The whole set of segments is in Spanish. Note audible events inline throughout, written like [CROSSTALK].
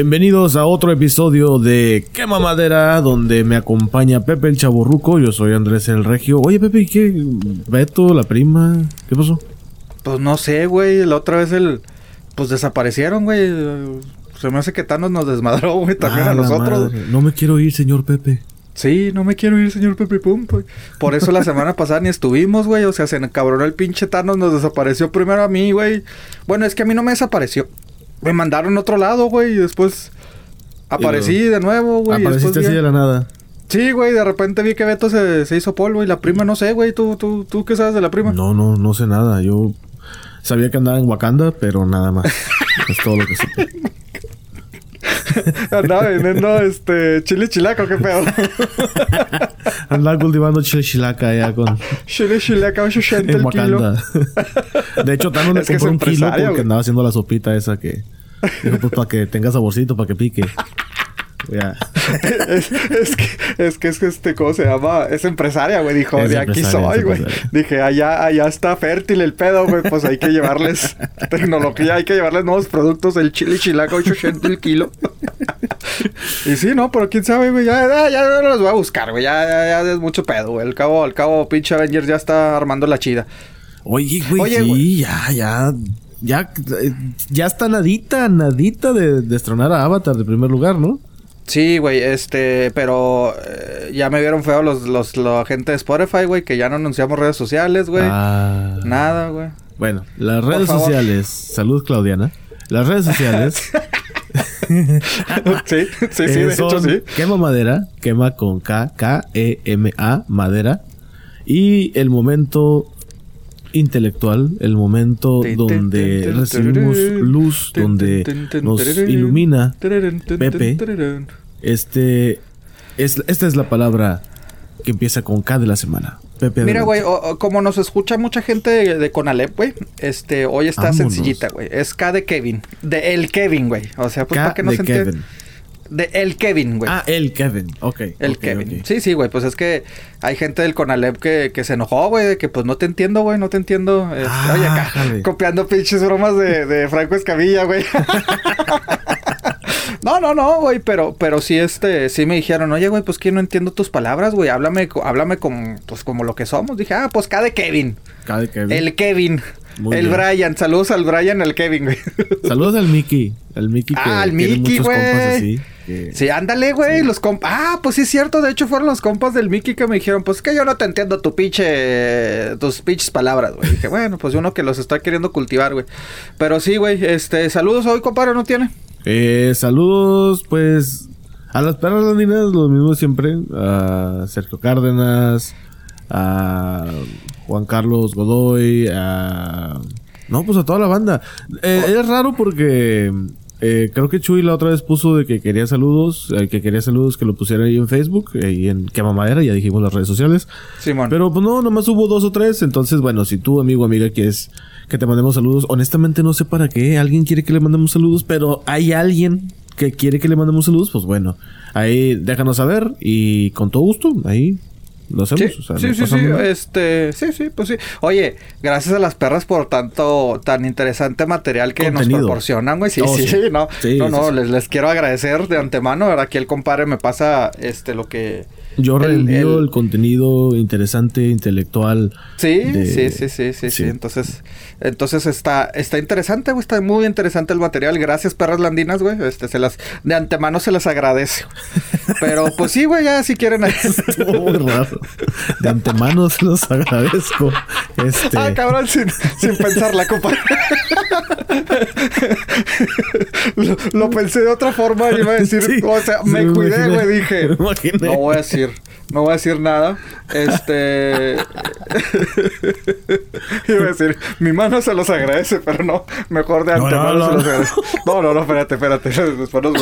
Bienvenidos a otro episodio de Quema Madera, donde me acompaña Pepe el Chaborruco. Yo soy Andrés el Regio. Oye, Pepe, ¿y qué? Beto, la prima, ¿qué pasó? Pues no sé, güey. La otra vez el. Pues desaparecieron, güey. Se me hace que Thanos nos desmadró, güey, también Ah, a nosotros. madre. No me quiero ir, señor Pepe. Sí, no me quiero ir, señor Pepe Pum. pues. Por eso la semana pasada ni estuvimos, güey. O sea, se encabronó el pinche Thanos, nos desapareció primero a mí, güey. Bueno, es que a mí no me desapareció. Me mandaron a otro lado, güey, y después aparecí de nuevo, güey. y Apareciste vi- así de la nada. Sí, güey, de repente vi que Beto se, se hizo polvo y la prima no sé, güey. ¿Tú, tú, ¿Tú qué sabes de la prima? No, no, no sé nada. Yo sabía que andaba en Wakanda, pero nada más. [LAUGHS] es todo lo que supe. [LAUGHS] Andaba vendiendo este chile chilaco, qué pedo. [LAUGHS] Andaba cultivando chile chilaca allá con... chile chilaco, 80 En el kilo. [LAUGHS] De hecho, Thanos le compró un kilo porque güey. andaba haciendo la sopita esa que... Dijo, pues para que tenga saborcito, para que pique. Ya. es, [LAUGHS] es que, es que es este, ¿cómo se llama? Es empresaria, güey. Dijo, Es de aquí soy, güey. Dije, allá, allá está fértil el pedo, güey. Pues hay que llevarles [LAUGHS] tecnología, hay que llevarles nuevos productos. El chile chilaco, 880 el kilo. y sí, no, pero quién sabe, güey. Ya, ya, ya no los voy a buscar, güey. Ya, ya, ya es mucho pedo, güey. Al cabo, al cabo, pinche Avengers ya está armando la chida. Oye, güey, Oye, sí, güey. ya, ya... Ya, eh, ya está nadita, nadita de destronar a Avatar de primer lugar, ¿no? Sí, güey, este, pero eh, ya me vieron feo los, los, la gente de Spotify, güey, que ya no anunciamos redes sociales, güey. Ah. Nada, güey. Bueno, las redes sociales... Salud, Claudiana. Las redes sociales... [LAUGHS] sí, sí, sí, eh, de hecho son sí. Quema Madera, quema con K, K-E-M-A, Madera. Y el momento intelectual, el momento donde recibimos luz, donde nos ilumina Pepe. Este, es, esta es la palabra que empieza con K de la semana. Pepe. Mira, güey, como nos escucha mucha gente de, de Conalep, güey, este, hoy está Vámonos. sencillita, güey. Es K de Kevin. De el Kevin, güey. O sea, pues K para que no se entienda. Kevin. De el Kevin, güey. Ah, el Kevin. Ok. El Kevin. Sí, sí, güey. Pues es que hay gente del Conalep que, que se enojó, güey. de Que pues no te entiendo, güey. No te entiendo. Este, Ah, oye, acá, jale. copiando pinches bromas de, de Franco Escamilla, güey. [LAUGHS] no, no, no, güey. Pero, pero sí, este, sí me dijeron, oye, güey, pues que no entiendo tus palabras, güey. Háblame, háblame como, pues como lo que somos. Dije, ah, pues de Kevin. De Kevin. El Kevin. Muy el bien. Brian. Saludos al Brian, el Kevin, güey. [LAUGHS] Saludos al Mickey. Al Mickey que Ah, al Mickey, güey. que- Sí, ándale, güey, los compas. Ah, pues sí es cierto, de hecho fueron los compas del Mickey que me dijeron, pues que yo no te entiendo tu pinche, tus pinches palabras, güey. Dije, [LAUGHS] bueno, pues uno que los está queriendo cultivar, güey. Pero sí, güey, este, saludos hoy, compadre, ¿no tiene? Eh, saludos, pues, a las perras latinas, lo mismo siempre. A Sergio Cárdenas, a Juan Carlos Godoy, a... No, pues a toda la banda. Eh, es raro porque eh, creo que Chuy la otra vez puso de que quería saludos, eh, que quería saludos que lo pusiera ahí en Facebook eh, y en Quema Madera, ya dijimos las redes sociales. Simón. Pero pues no, nomás hubo dos o tres. Entonces, bueno, si tú, amigo, amiga, quieres que te mandemos saludos, honestamente no sé para qué. Alguien quiere que le mandemos saludos, pero hay alguien que quiere que le mandemos saludos, pues bueno, ahí déjanos saber y con todo gusto, ahí lo hacemos. Sí, o sea, sí, sí, este, sí, sí, pues sí. Oye, gracias a las perras por tanto, tan interesante material que Contenido. nos proporcionan, güey. Sí, Oh, sí, sí. no, Sí, no, no, les quiero agradecer de antemano. Ahora aquí el compadre me pasa, este, lo que... Yo reenvío el, el- contenido interesante, intelectual. Sí, de- sí, sí, sí, sí, sí. sí. Entonces, entonces está, está interesante, güey. Está muy interesante el material. Gracias, perras landinas, güey. Este, se las, de antemano se las agradece. [LAUGHS] Pero, pues sí, güey, ya si quieren. [LAUGHS] Estuvo muy raro. De antemano se los agradezco. Este... Ah, cabrón, sin, sin pensarla, compa. [LAUGHS] [LAUGHS] lo, lo pensé de otra forma y iba a decir, [LAUGHS] Sí, o sea, me me cuidé, güey, dije. [LAUGHS] me. No voy a decir, no voy a decir nada. Este. iba a decir, mi mano se los agradece, pero no, mejor de No, antemano no, se no. los agradece. No, no, no, espérate, espérate. Después nos.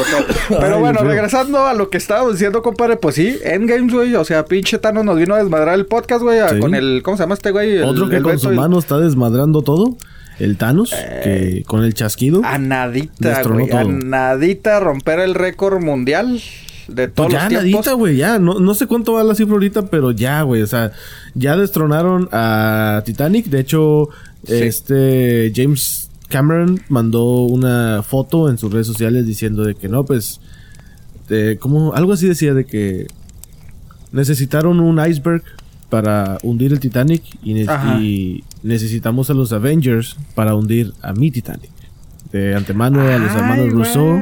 Pero Ay, bueno, regresando a lo que estábamos diciendo, compadre, pues sí, Endgames, güey. O sea, pinche Thanos nos vino a desmadrar el podcast, güey, Sí. con el. ¿Cómo se llama este güey? El- Otro que el con Beto su y- mano está desmadrando todo. El Thanos, que con el chasquido. A nadita, güey. A nadita romper el récord mundial de todos Pues ya, los tiempos. nadita, güey, ya. No, no sé cuánto va la cifra ahorita, pero ya, güey. O sea, ya destronaron a Titanic. De hecho, Sí. este James Cameron mandó una foto en sus redes sociales diciendo de que no, pues. como algo así decía de que necesitaron un iceberg para hundir el Titanic y, ne- Ajá. y necesitamos a los Avengers para hundir a mi Titanic. De antemano a los hermanos Rousseau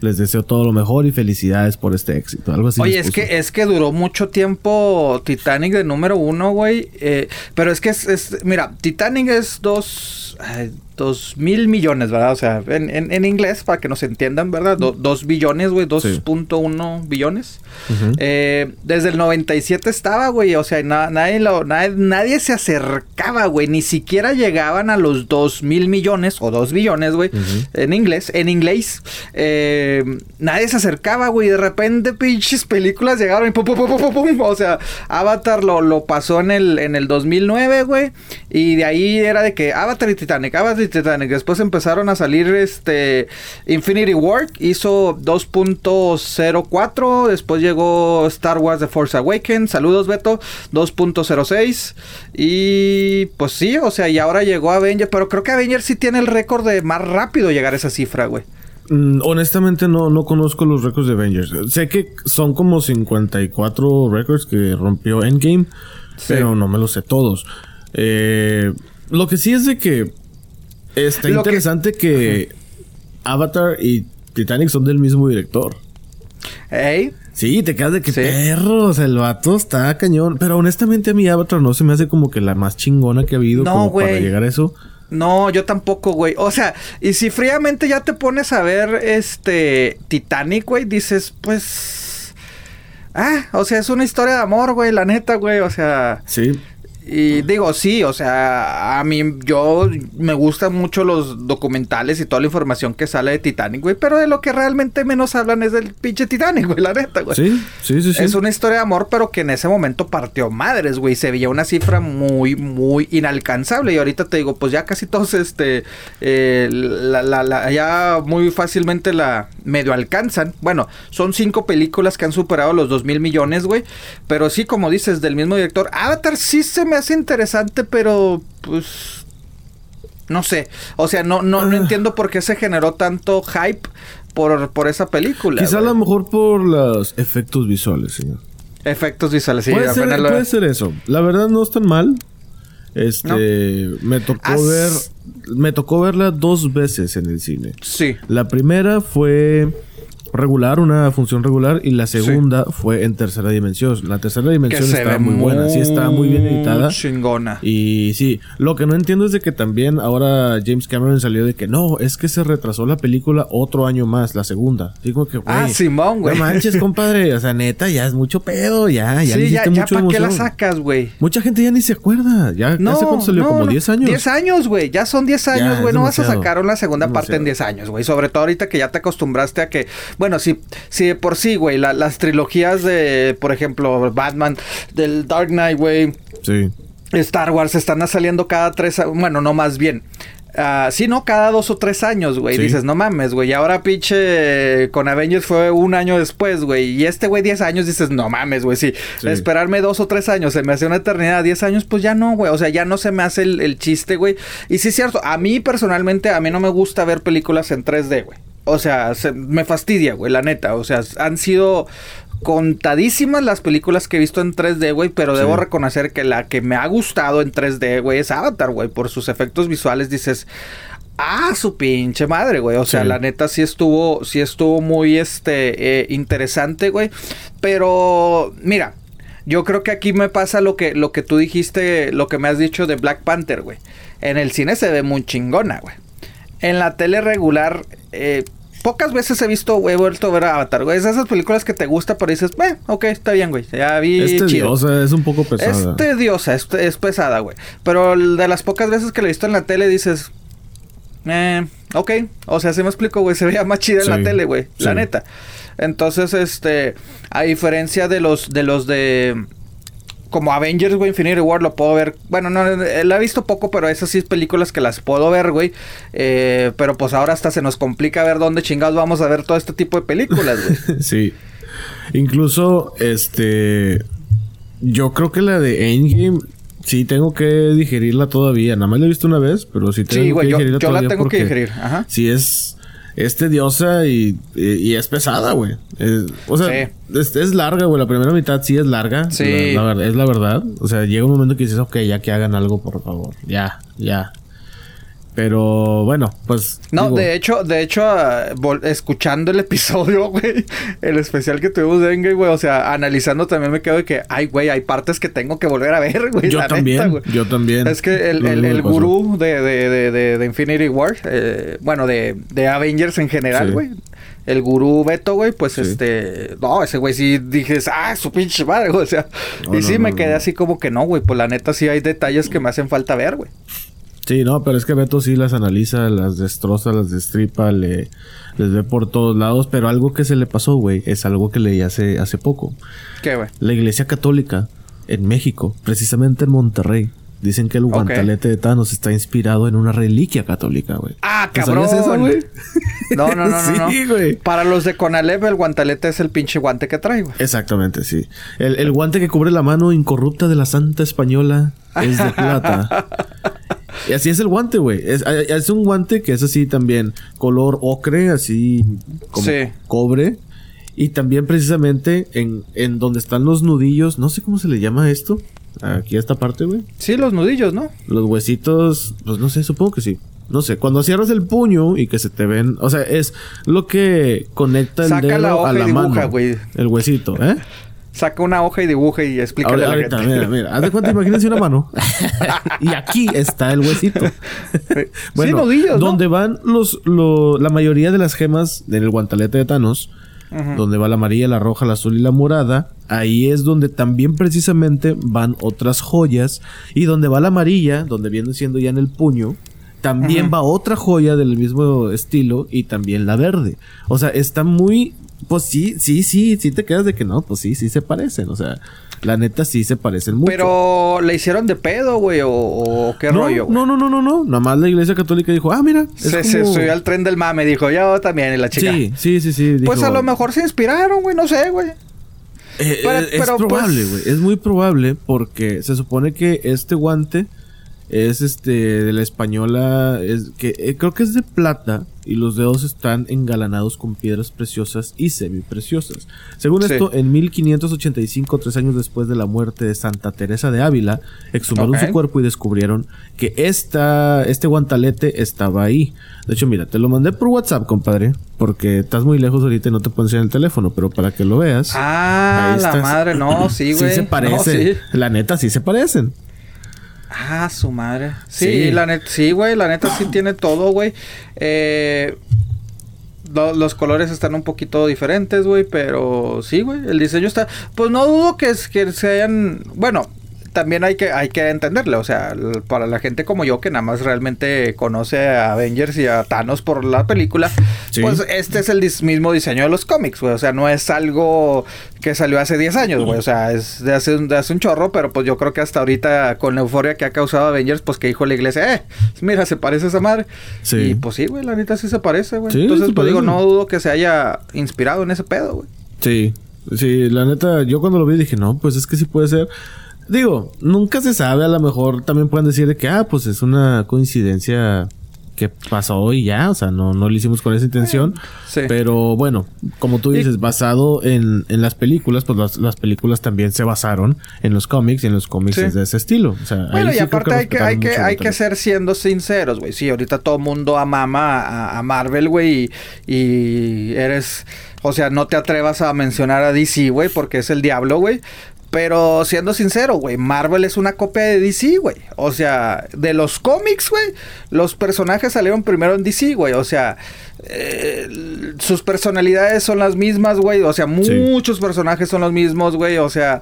les deseo todo lo mejor y felicidades por este éxito. Algo así. Oye, es que, es que duró mucho tiempo Titanic de número uno, güey. eh, pero es que es, es- mira, Titanic es dos, ay, dos mil millones, ¿verdad? O sea, en, en- en inglés, para que nos entiendan, ¿verdad? Do- dos billones, güey, 2.1 billones. Ujú. Eh, desde el 97 estaba, güey. O sea, na- nadie, lo- nadie, nadie se acercaba, güey. Ni siquiera llegaban a los 2 mil millones o 2 billones, güey. En inglés, en inglés. Eh, nadie se acercaba, güey. De repente, pinches películas llegaron y pum, pum, pum, pum, pum, pum. O sea, Avatar lo, lo pasó en el, en el 2009, güey. Y de ahí era de que Avatar y Titanic, Avatar y Titanic. Después empezaron a salir este Infinity War, hizo 2.04. Después llegó Star Wars The Force Awakens. Saludos, Beto. 2.06. Y pues sí, o sea, y ahora llegó Avengers. Pero creo que Avengers sí tiene el récord de más rápido llegar a esa cifra, güey. Mm, honestamente no, no conozco los récords de Avengers. Sé que son como 54 récords que rompió Endgame, Sí. pero no me los sé todos. Eh, lo que sí es de que está Lo interesante que, Avatar y Titanic son del mismo director. ¿Ey? Sí, te quedas de que Sí. perro, o sea, el vato está cañón. Pero honestamente a mí Avatar no se me hace como que la más chingona que ha habido No, como para llegar a eso. No, yo tampoco, güey. O sea, y si fríamente ya te pones a ver este Titanic, güey, dices, pues. Ah, o sea, es una historia de amor, güey, la neta, güey. O sea. Sí. Y digo, sí, o sea, a mí, yo me gustan mucho los documentales y toda la información que sale de Titanic, güey, pero de lo que realmente menos hablan es del pinche Titanic, [LAUGHS] güey, la neta, güey. Sí, sí, sí, sí. Es una historia de amor, pero que en ese momento partió madres, güey. Se veía una cifra muy, muy inalcanzable. Y ahorita te digo, pues ya casi todos, este, eh, la, la, la- ya muy fácilmente la medio alcanzan. Bueno, son cinco películas que han superado los dos mil millones, güey. Pero sí, como dices, del mismo director. Avatar sí se me hace interesante, pero pues... No sé, o sea, no, no, no Ah. entiendo por qué se generó tanto hype por, por esa película. Quizá a lo mejor por los efectos visuales, señor. Efectos visuales, sí, puede, ser, lo- puede ser eso. La verdad no es tan mal. Este, me tocó As- ver, me tocó verla dos veces en el cine. Sí. La primera fue regular, una función regular, y la segunda fue en tercera dimensión. La tercera dimensión estaba muy buena, sí estaba muy bien editada. Chingona. Y sí, lo que no entiendo es de que también ahora James Cameron salió de que no, es que se retrasó la película otro año más, la segunda. Digo que, güey. Ah, Simón, güey. No manches, compadre. O sea, neta, ya es mucho pedo. Ya, ya sí, ya, ya para qué la sacas, güey. Mucha gente ya ni se acuerda. Ya, No, ¿hace cuánto salió? no, Como no. 10 años. 10 años, güey. Ya son 10 años, güey. No vas a sacar una segunda parte en 10 Demasiado. años, güey. Sobre todo ahorita que ya te acostumbraste a que. Bueno, si, si de por sí, güey, la- las trilogías de, por ejemplo, Batman, del Dark Knight, güey, Sí. Star Wars están saliendo cada tres. Bueno, no más bien. Ah, sí, no, cada dos o tres años, güey. Sí. Dices, no mames, güey. Y ahora pinche con Avengers fue un año después, güey. Y este güey 10 años, dices, no mames, güey. Sí, Sí. esperarme dos o tres años se me hace una eternidad. 10 años, pues ya no, güey. O sea, ya no se me hace el, el chiste, güey. Y sí es cierto, a mí personalmente, a mí no me gusta ver películas en 3D, güey. O sea, se- me fastidia, güey, la neta. O sea, han sido contadísimas las películas que he visto en 3D, güey, pero Sí. debo reconocer que la que me ha gustado en 3D, güey, es Avatar, güey, por sus efectos visuales dices, ah, su pinche madre, güey, o sea, Sí. la neta sí estuvo, sí estuvo muy, este, eh, interesante, güey, pero, mira, Yo creo que aquí me pasa lo que, lo que tú dijiste, lo que me has dicho de Black Panther, güey. En el cine se ve muy chingona, güey. En la tele regular, eh, pocas veces he visto, güey, he vuelto a ver Avatar, güey. Es de esas películas que te gusta, pero dices, eh, ok, está bien, güey. Ya vi. Es tediosa, es un poco pesada. Es tediosa, es, es pesada, güey. Pero de las pocas veces que lo he visto en la tele dices, eh, ok. O sea, se me explico, güey. Se veía más chida en la tele, güey. La neta. Entonces, este, a diferencia de los, de los de como Avengers, güey, Infinity War, lo puedo ver. Bueno, no, eh, la he visto poco, pero esas sí es películas que las puedo ver, güey. Eh, pero pues ahora hasta se nos complica ver dónde chingados vamos a ver todo este tipo de películas, güey. [LAUGHS] Sí. Incluso, este. Yo creo que la de Endgame. Sí, tengo que digerirla todavía. Nada más la he visto una vez, pero sí tengo Sí, güey, que yo, digerirla yo la todavía tengo que digerir. Ajá. Sí, es. Es tediosa y, y, y es pesada, güey. Es- O sea, Sí. es, es larga, güey. La primera mitad sí es larga. Sí. La, la es la verdad. O sea, llega un momento que dices, ok, ya que hagan algo, por favor. Ya, ya. Pero bueno, pues. No, digo, de hecho, de hecho, ah, escuchando el episodio, [LAUGHS] güey, el especial que tuvimos de Endgame, güey, o sea, analizando también me quedo de que, ay, güey, hay partes que tengo que volver a ver, [LAUGHS] güey. Yo la neta, también, güey. yo también. Es que el, el, el gurú de, de, de, de, Infinity War, eh, bueno, de, de Avengers en general, Sí. güey. El gurú Beto, güey, pues Sí. este. No, ese güey sí dije, ah, su pinche madre, güey. [LAUGHS] O sea, No, y sí no, me quedé así como que no, güey. Pues la neta sí hay detalles que me hacen falta ver, güey. Sí, no, pero es que Beto sí las analiza, las destroza, las destripa, le, les ve por todos lados. Pero algo que se le pasó, güey, es algo que leí hace, hace poco. ¿Qué, güey? La iglesia católica en México, precisamente en Monterrey, dicen que el guantalete de Thanos está inspirado en una reliquia católica, güey. Ah, ¿Te cabrón. sabías esa, güey? No, no, no, no. [LAUGHS] no. Sí, güey. Para los de Conalep, el guantalete es el pinche guante que trae, güey. Exactamente, sí. El, el guante que cubre la mano incorrupta de la santa española es de plata. [LAUGHS] Y así es el guante, güey. Es, es un guante que es así también, color ocre, así como Sí. cobre. Y también precisamente en, en donde están los nudillos, no sé cómo se le llama esto. Aquí a esta parte, güey. Sí, los nudillos, ¿no? Los huesitos, pues no sé, supongo que sí. No sé, cuando cierras el puño y que se te ven, o sea, es lo que conecta el Saca dedo la hoja a y la dibuja, mano. güey. El huesito, ¿eh? Saca una hoja y dibuja y explícale Ahora- ahorita, gente. mira, mira, haz de cuenta, imagínense una mano. y aquí está el huesito. sí, [LAUGHS] nudillos, ¿no? donde van los, lo- la mayoría de las gemas del guantalete de Thanos, donde va la amarilla, la roja, la azul y la morada, ahí es donde también precisamente van otras joyas. Y donde va la amarilla, donde viene siendo ya en el puño, también va otra joya del mismo estilo y también la verde. O sea, está muy... Pues sí, sí, sí, sí te quedas de que no, pues sí, sí se parecen. O sea, la neta sí se parecen mucho. Pero le hicieron de pedo, güey, o, o qué no, rollo, güey. no, no, no, no, no. Nada más la iglesia católica dijo, ah, mira. es Se, se como- subió al tren del mame, dijo, yo también, y la chica. Sí, sí, sí, sí. Pues a lo mejor se inspiraron, güey, no sé, güey. Eh, Pero- eh, es pero, probable, pues- güey. Es muy probable porque se supone que este guante es este de la española. Es que eh, creo que es de plata y los dedos están engalanados con piedras preciosas y semipreciosas. Según Sí. esto, en 1585, tres años después de la muerte de Santa Teresa de Ávila, exhumaron su cuerpo y descubrieron que esta, este guantalete estaba ahí. De hecho, mira, te lo mandé por WhatsApp, compadre, porque estás muy lejos ahorita y no te puedo enseñar el teléfono, pero para que lo veas. Ah, la estás. madre, no, sí, [LAUGHS] güey. Sí se No, parece. sí. La neta, sí se parecen. Ah, su madre. Sí, Sí. la neta, sí, güey, la neta sí tiene todo, güey. Eh, lo- los colores están un poquito diferentes, güey, pero sí, güey, el diseño está... Pues no dudo que, es- que se hayan... Bueno, también hay que, hay que entenderle, o sea, para la gente como yo que nada más realmente conoce a Avengers y a Thanos por la película, Sí. pues este es el dis- mismo diseño de los cómics, güey, o sea, no es algo que salió hace 10 años, güey, o sea, es de hace, un, de hace un chorro, pero pues yo creo que hasta ahorita con la euforia que ha causado Avengers, pues que dijo la iglesia, eh, mira, se parece a esa madre. Sí. Y pues sí, güey, la neta sí se parece, güey. Sí, Entonces, pues digo, no dudo que se haya inspirado en ese pedo, güey. Sí. Sí, la neta, yo cuando lo vi dije, no, pues es que sí puede ser. Digo, nunca se sabe, a lo mejor también pueden decir de que, ah, pues es una coincidencia que pasó y ya, o sea, no, no lo hicimos con esa intención. Sí. Pero bueno, como tú dices, basado en, en las películas, pues las, las películas también se basaron en los cómics y en los cómics Sí. es de ese estilo. O sea, Bueno, y sí aparte hay que, hay que, hay que ser siendo sinceros, güey. Sí, ahorita todo el mundo amama a, a Marvel, güey, y, y eres... O sea, no te atrevas a mencionar a DC, güey, porque es el diablo, güey. Pero siendo sincero, güey, Marvel es una copia de DC, güey. O sea, de los cómics, güey, los personajes salieron primero en DC, güey. O sea, eh, sus personalidades son las mismas, güey. O sea, muchos personajes son los mismos, güey. O sea,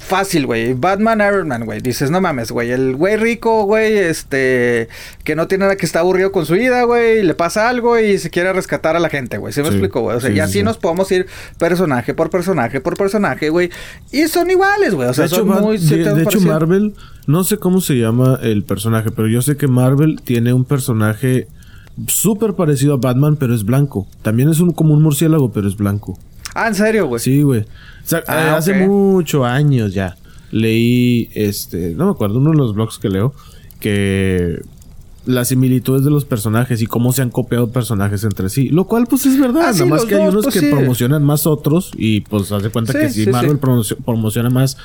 fácil, güey. Batman, Iron Man, güey. Dices, no mames, güey. El güey rico, güey, este, que no tiene nada, que está aburrido con su vida, güey. Le pasa algo y se quiere rescatar a la gente, güey. ¿Se me explico, güey? O sea, y así nos podemos ir personaje por personaje por personaje, güey. Y son iguales, güey. O sea, son muy... De, hecho, Marvel, no sé cómo se llama el personaje, pero yo sé que Marvel tiene un personaje súper parecido a Batman, pero es blanco. También es un, como un murciélago, pero es blanco. Ah, ¿en serio, güey? Sí, güey. Ah, eh, hace muchos años ya leí, este, no me acuerdo, uno de los blogs que leo, que las similitudes de los personajes y cómo se han copiado personajes entre sí. Lo cual, pues es verdad. Ah, Nada más que hay unos pues, que promocionan más otros. Y pues hace cuenta que si Marvel promociona más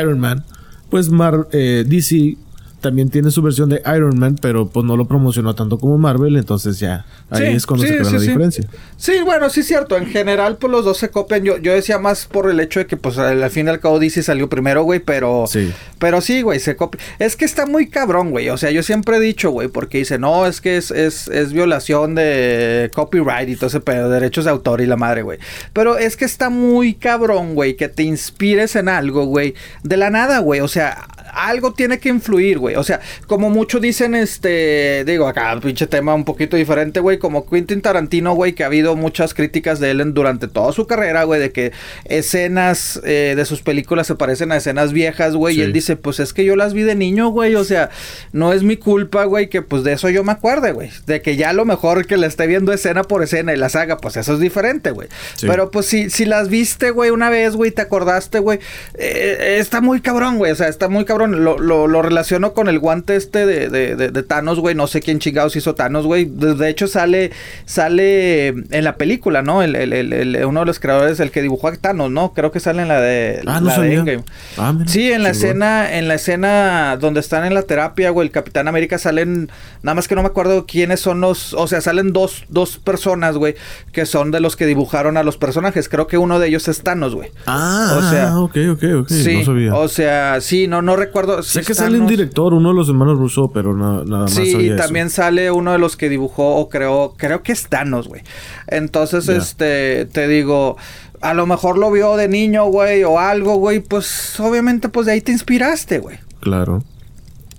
Iron Man, pues Mar eh, DC también tiene su versión de Iron Man, pero pues no lo promocionó tanto como Marvel, entonces ya ahí es cuando se crea la diferencia. Sí, bueno, sí es cierto, en general pues los dos se copian. Yo, yo decía más por el hecho de que pues al, fin y al cabo DC salió primero, güey, pero sí. pero sí, güey, se copia. Es que está muy cabrón, güey. O sea, yo siempre he dicho, güey, porque dice, "No, es que es, es, es violación de copyright y todo ese pedo, derechos de autor y la madre, güey." Pero es que está muy cabrón, güey, que te inspires en algo, güey, de la nada, güey. O sea, algo tiene que influir, güey. O sea, como muchos dicen, este, digo, acá, pinche tema un poquito diferente, güey, como Quentin Tarantino, güey, que ha habido muchas críticas de él durante toda su carrera, güey, de que escenas eh, de sus películas se parecen a escenas viejas, güey, y él dice, pues es que yo las vi de niño, güey, o sea, no es mi culpa, güey, que pues de eso yo me acuerde, güey, de que ya a lo mejor que la esté viendo escena por escena y las haga, pues eso es diferente, güey. Pero pues si, si las viste, güey, una vez, güey, te acordaste, güey, eh, está muy cabrón, güey, o sea, está muy cabrón lo, lo, relaciono con el guante este de, de, Thanos, güey. No sé quién chingados hizo Thanos, güey. De, hecho, sale, sale en la película, ¿no? El, el, uno de los creadores, el que dibujó a Thanos, ¿no? Creo que sale en la de, ah, no Endgame. Ah, sí, en la escena, en la escena donde están en la terapia, güey, el Capitán América salen, nada más que no me acuerdo quiénes son los, o sea, salen dos, dos personas, güey, que son de los que dibujaron a los personajes. Creo que uno de ellos es Thanos, güey. Ah, o sea, ok, ok, ok. Sí, o sea, sí, no, no recuerdo sé que sale un director, uno de los hermanos Russo, pero nada más. Sí, y también sale uno de los que dibujó o creó, creo que es Thanos, güey. Entonces, este, te digo, a lo mejor lo vio de niño, güey, o algo, güey, pues obviamente, pues de ahí te inspiraste, güey. Claro.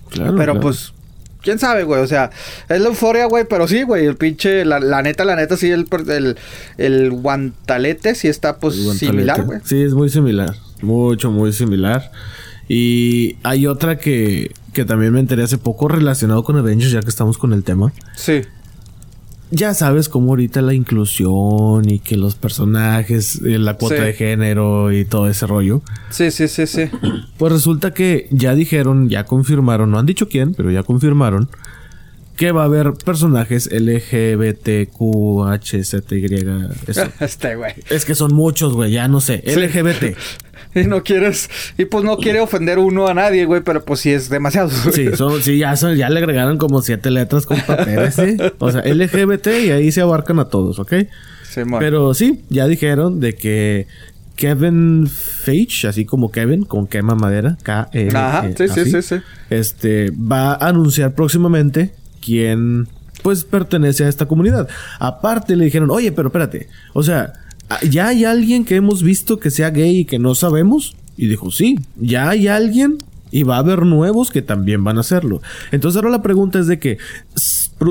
Claro. Pero pues quién sabe, güey. O sea, es la euforia, güey. Pero sí, güey. El pinche, la, neta, la neta, sí, el, el, el guantalete sí está, pues, similar, güey. Sí, es muy similar. Mucho, muy similar. Y hay otra que, que también me enteré hace poco relacionado con Avengers, ya que estamos con el tema. Sí. Ya sabes cómo ahorita la inclusión y que los personajes, eh, la cuota de género y todo ese rollo. Sí, sí, sí, sí. Pues resulta que ya dijeron, ya confirmaron, no han dicho quién, pero ya confirmaron que va a haber personajes LGBTQHZY. [LAUGHS] Este güey. Es que son muchos, güey, ya no sé. LGBT. [LAUGHS] [LAUGHS] y no quieres, y pues no quiere ofender uno a nadie, güey, pero pues sí es demasiado. Sí, son, sí ya, son, ya le agregaron como siete letras con papeles, [LAUGHS] ¿sí? O sea, LGBT y ahí se abarcan a todos, ¿ok? Sí, pero sí, ya dijeron de que Kevin Feige, así como Kevin, con quema madera, K -E Ajá, sí, sí, sí, sí. Este, va a anunciar próximamente quién, pues, pertenece a esta comunidad. Aparte le dijeron, oye, pero espérate, o sea, ¿ya hay alguien que hemos visto que sea gay y que no sabemos? Y dijo, sí, ya hay alguien y va a haber nuevos que también van a hacerlo. Entonces ahora la pregunta es de que,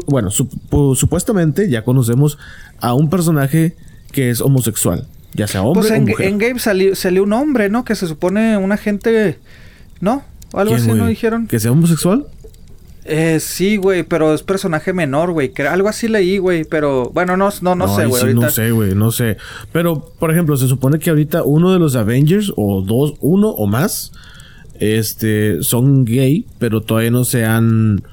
bueno, supuestamente ya conocemos a un personaje que es homosexual, ya sea hombre pues en, o mujer. En Game salió, salió un hombre, ¿no? Que se supone una gente, ¿no? Algo así, ¿no dijeron? ¿Que sea homosexual? Eh, sí, güey, pero es personaje menor, güey. Algo así leí, güey, pero bueno, no, no, no, sé, güey. No sé, güey, no sé. Pero, por ejemplo, se supone que ahorita uno de los Avengers, o dos, uno o más, este, son gay, pero todavía no se han,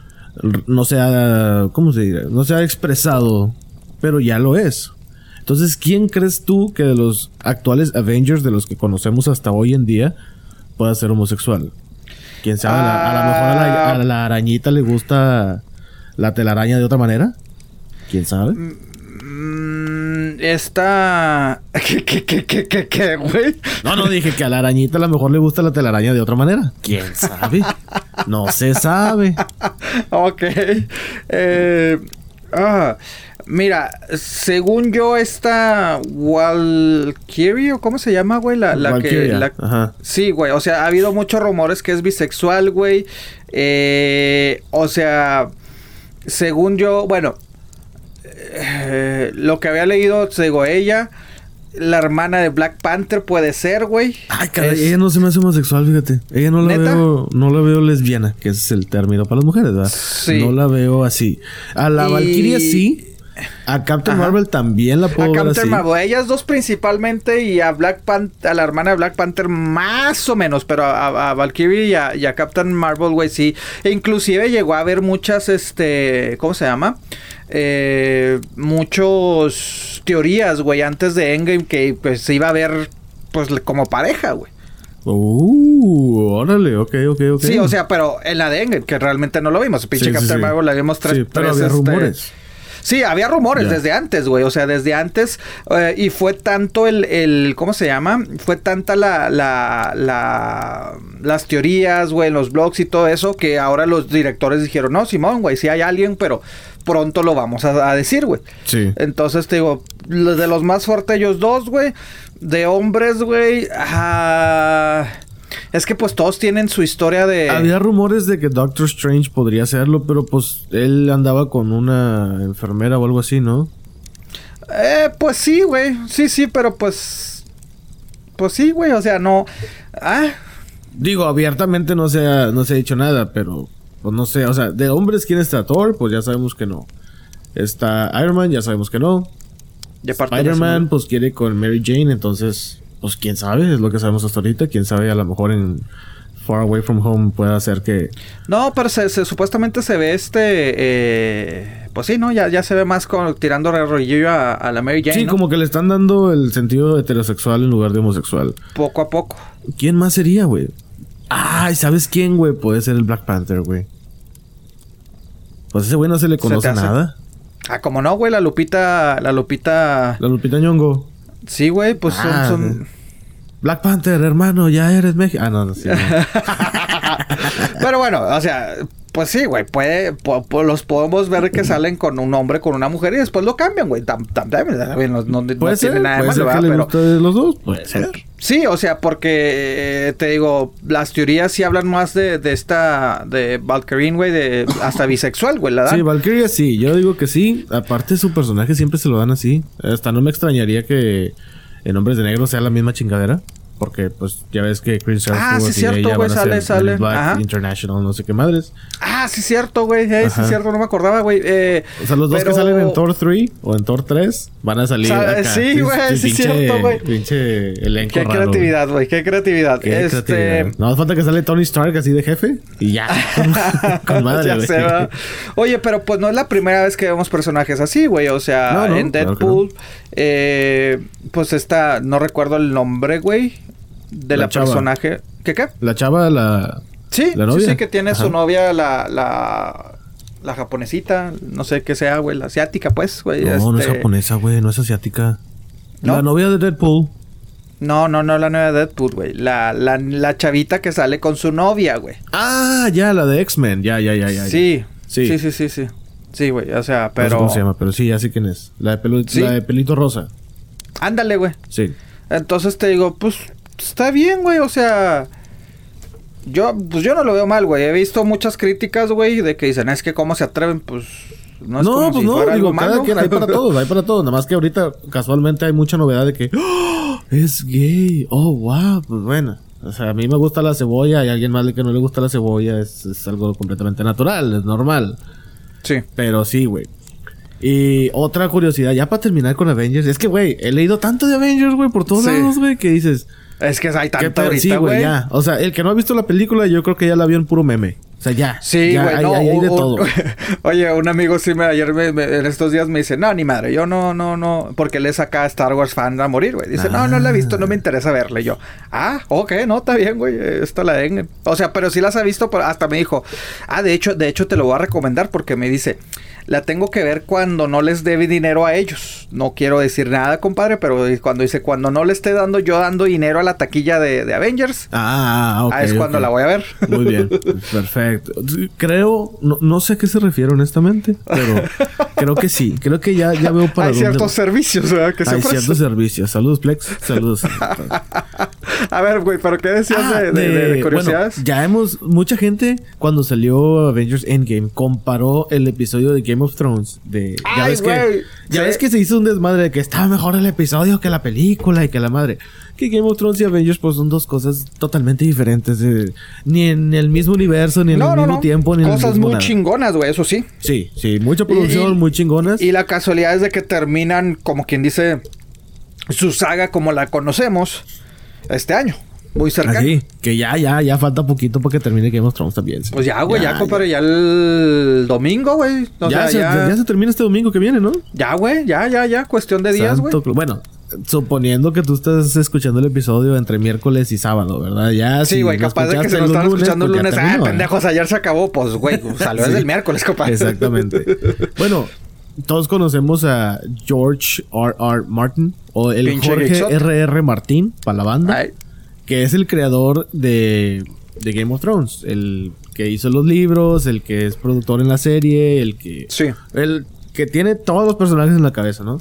no se ha, ¿cómo se dice? No se ha expresado, pero ya lo es. Entonces, ¿quién crees tú que de los actuales Avengers, de los que conocemos hasta hoy en día, pueda ser homosexual? Quién sabe, a, lo mejor a la, arañita le gusta la telaraña de otra manera. ¿Quién sabe? Mm, esta. [LAUGHS] ¿Qué, qué, qué, qué, qué, qué, güey? No, no, dije que a la arañita a lo mejor le gusta la telaraña de otra manera. ¿Quién sabe? No se sabe. [LAUGHS] ok. Eh, ah, mira, según yo, esta Valkyrie, ¿o cómo se llama, güey? La, la que. Valkyria, la- ajá. Sí, güey. O sea, ha habido muchos rumores que es bisexual, güey. Eh, o sea, según yo, bueno, eh, lo que había leído, digo, ella, la hermana de Black Panther puede ser, güey. Ay, caray, Es- ella no se me hace homosexual, fíjate. Ella no la ¿Neta? veo, no la veo lesbiana, que es el término para las mujeres, ¿verdad? Sí. No la veo así. A la Y- Valkyria sí. A Captain Ajá. Marvel también la A puedo ver Captain así. Marvel, ellas dos principalmente y a Black Panther, a la hermana de Black Panther más o menos, pero a, a Valkyrie y a, y a Captain Marvel, güey, sí. E inclusive llegó a haber muchas, este, ¿cómo se llama? Eh, muchos teorías, güey, antes de Endgame que pues se iba a ver, pues, como pareja, güey. Uh, órale, ok, ok, ok. Sí, o sea, pero en la de Endgame, que realmente no lo vimos. Pinche sí, Captain sí. Marvel la vimos tres, Sí, pero tres, había este, rumores. Sí, había rumores desde antes, güey. O sea, desde antes. eh, y fue tanto el, el. ¿Cómo se llama? Fue tanta la. la, la las teorías, güey, los blogs y todo eso, que ahora los directores dijeron, no, Simón, güey, sí hay alguien, pero pronto lo vamos a, a decir, güey. Sí. Entonces, te digo, de los más fuertes ellos dos, güey. De hombres, güey. ah, es que pues todos tienen su historia de... Había rumores de que Doctor Strange podría hacerlo, pero pues él andaba con una enfermera o algo así, ¿no? Eh, pues sí, güey. Sí, sí, pero pues. Pues sí, güey. O sea, no. Ah, Digo, abiertamente no se ha, no se ha dicho nada, pero pues no sé, o sea, de hombres quién está Thor, pues ya sabemos que no. Está Iron Man, ya sabemos que no. Spider-Man, pues quiere con Mary Jane, entonces, pues quién sabe, es lo que sabemos hasta ahorita. Quién sabe, a lo mejor en Far Away from Home puede hacer que. No, pero se, se- supuestamente se ve este. eh, pues sí, ¿no? Ya, ya se ve más con, tirando rollo a, a la Mary Jane. sí, ¿no? como que le están dando el sentido heterosexual en lugar de homosexual. Poco a poco. ¿Quién más sería, güey? Ay, ¿sabes quién, güey? Puede ser el Black Panther, güey. Pues ese güey no se le conoce nada. Ah, como no, güey. La Lupita. La Lupita. La Lupita Nyong'o. Sí, güey. Pues son- Ah, son. Black Panther, hermano, ya eres México. Ah, no, no, sí. no. [LAUGHS] Pero bueno, o sea, pues sí, güey, puede, po- po- los podemos ver que [CLEARS THROAT] salen con un hombre, con una mujer y después lo cambian, güey. Tam- tam- tam- no, no- no Puede ser, tiene nada de malo, de los dos. Puede ser. Sí, o sea, porque eh, te digo, las teorías sí hablan más de, de esta, de Valkyrie, güey, de hasta [CLEARS THROAT] bisexual, güey, la dan. Sí, Valkyria sí, yo digo que sí. Aparte, su personaje siempre se lo dan así. Hasta no me extrañaría que en Hombres de Negro sea la misma chingadera. Porque, pues, ya ves que Chris Ah, Hemsworth sí, y cierto, ella güey, van a sale, sale. Black Ajá. International, no sé qué madres. Ah, sí, cierto, güey, eh, sí, cierto, no me acordaba, güey. Eh, O sea, los dos que salen en Thor 3 o en Thor 3 van a salir Sa- acá. sí, güey, sí, pinche- cierto, güey. Pinche elenco Qué raro, creatividad, güey, qué creatividad. Qué este... creatividad. No falta que sale Tony Stark así de jefe y ya. [LAUGHS] [LAUGHS] Con madre, Ya. Oye, pero pues no es la primera vez que vemos personajes así, güey. O sea, No, no, en claro Deadpool, eh, pues esta, no recuerdo el nombre, güey, de La personaje. ¿Qué qué? La chava, la. Sí, ¿La sí, novia? sí, que tiene su novia, la, la, la japonesita, no sé qué sea, güey, la asiática, pues, güey. No, no es este- japonesa, güey, no es asiática. ¿No? La novia de Deadpool. No, no, no, la nueva de Deadpool, güey. La, la, la chavita que sale con su novia, güey. Ah, ya, la de X-Men. Ya, ya, ya, ya. ya. Sí, Sí. sí, sí, sí, sí. Sí, güey, o sea, No sé pero... cómo se llama, pero sí, ya sé quién es. La de, Sí. la de pelito rosa. Ándale, güey. Sí. Entonces te digo, pues está bien, güey, o sea, yo pues yo no lo veo mal, güey. He visto muchas críticas, güey, de que dicen, es que cómo se atreven, pues no No, es como pues si no, fuera digo, algo cada malo. quien, hay para todos, hay para todos. Nada más que ahorita casualmente hay mucha novedad de que ¡Oh! es gay. Oh, wow, pues bueno. O sea, a mí me gusta la cebolla y a alguien más de que no le gusta la cebolla es, es algo completamente natural, es normal. Sí. Pero sí, güey. Y otra curiosidad, ya para terminar con Avengers, es que, güey, he leído tanto de Avengers, güey, por todos Sí. lados, güey, que dices, Es que hay ¿qué tanto ahorita, Sí, güey, ya. O sea, el que no ha visto la película, yo creo que ya la vio en puro meme. O sea, ya. Sí, ya güey, hay, no. hay- hay de un- todo. [LAUGHS] Oye, un amigo sí me ayer me- me- en estos días me dice, no, ni madre, yo no, no, no, porque él es acá Star Wars fan a morir, güey. Dice, no, no la he visto, no me interesa verla. Y yo, ah, ok, no, está bien, güey, esta la den. O sea, pero sí las ha visto, hasta me dijo, ah, de hecho, de hecho te lo voy a recomendar porque me dice, la tengo que ver cuando no les debe dinero a ellos. No quiero decir nada, compadre, pero cuando dice, cuando no le esté dando yo dando dinero a la taquilla de, de Avengers, Ah, ok. ah, es cuando la voy a ver. Muy bien, [LAUGHS] perfecto. Creo, no, no sé a qué se refiere honestamente, pero creo que sí. Creo que ya, ya veo para Hay dónde ciertos servicios, ¿verdad? Que Hay ciertos servicios. Saludos, Plex. Saludos. [LAUGHS] A ver, güey, ¿pero qué decías Ah, de, de- de- de curiosidades? bueno, ya hemos... Mucha gente, cuando salió Avengers Endgame, comparó el episodio de Game of Thrones. De, ya Ay, ves que... Ya ves que se hizo un desmadre de que estaba mejor el episodio que la película y que la madre. Que Game of Thrones y Avengers pues son dos cosas totalmente diferentes. de- ni en el mismo universo, ni en el mismo tiempo, ni en el Cosas mismo muy nada. chingonas, güey, eso sí. Sí, sí. Mucha producción, y- muy chingonas. Y la casualidad es de que terminan, como quien dice, su saga como la conocemos este año. Muy cercano. Así, que ya, ya, ya falta poquito para que termine Game of Thrones también. sí. Pues ya, güey, ya, compadre, ya el domingo, güey. O ya, sea, se, ya, ya se termina este domingo que viene, ¿no? ya, güey, ya, ya, ya, cuestión de días, güey. Bueno, suponiendo que tú estás escuchando el episodio entre miércoles y sábado, ¿verdad? Ya Sí, si güey, capaz de que se lo están escuchando el pues ya lunes. Ah, terminó, ¿eh? pendejos, ayer se acabó. Pues, güey, salió [LAUGHS] Sí. desde el miércoles, compadre. Exactamente. bueno, todos conocemos a George R. R. Martin o el Pinche Jorge Geekshot. R. R. Martin para la banda, Ay, que es el creador de, de Game of Thrones, el que hizo los libros, el que es productor en la serie, el que sí. El que tiene todos los personajes en la cabeza, ¿no?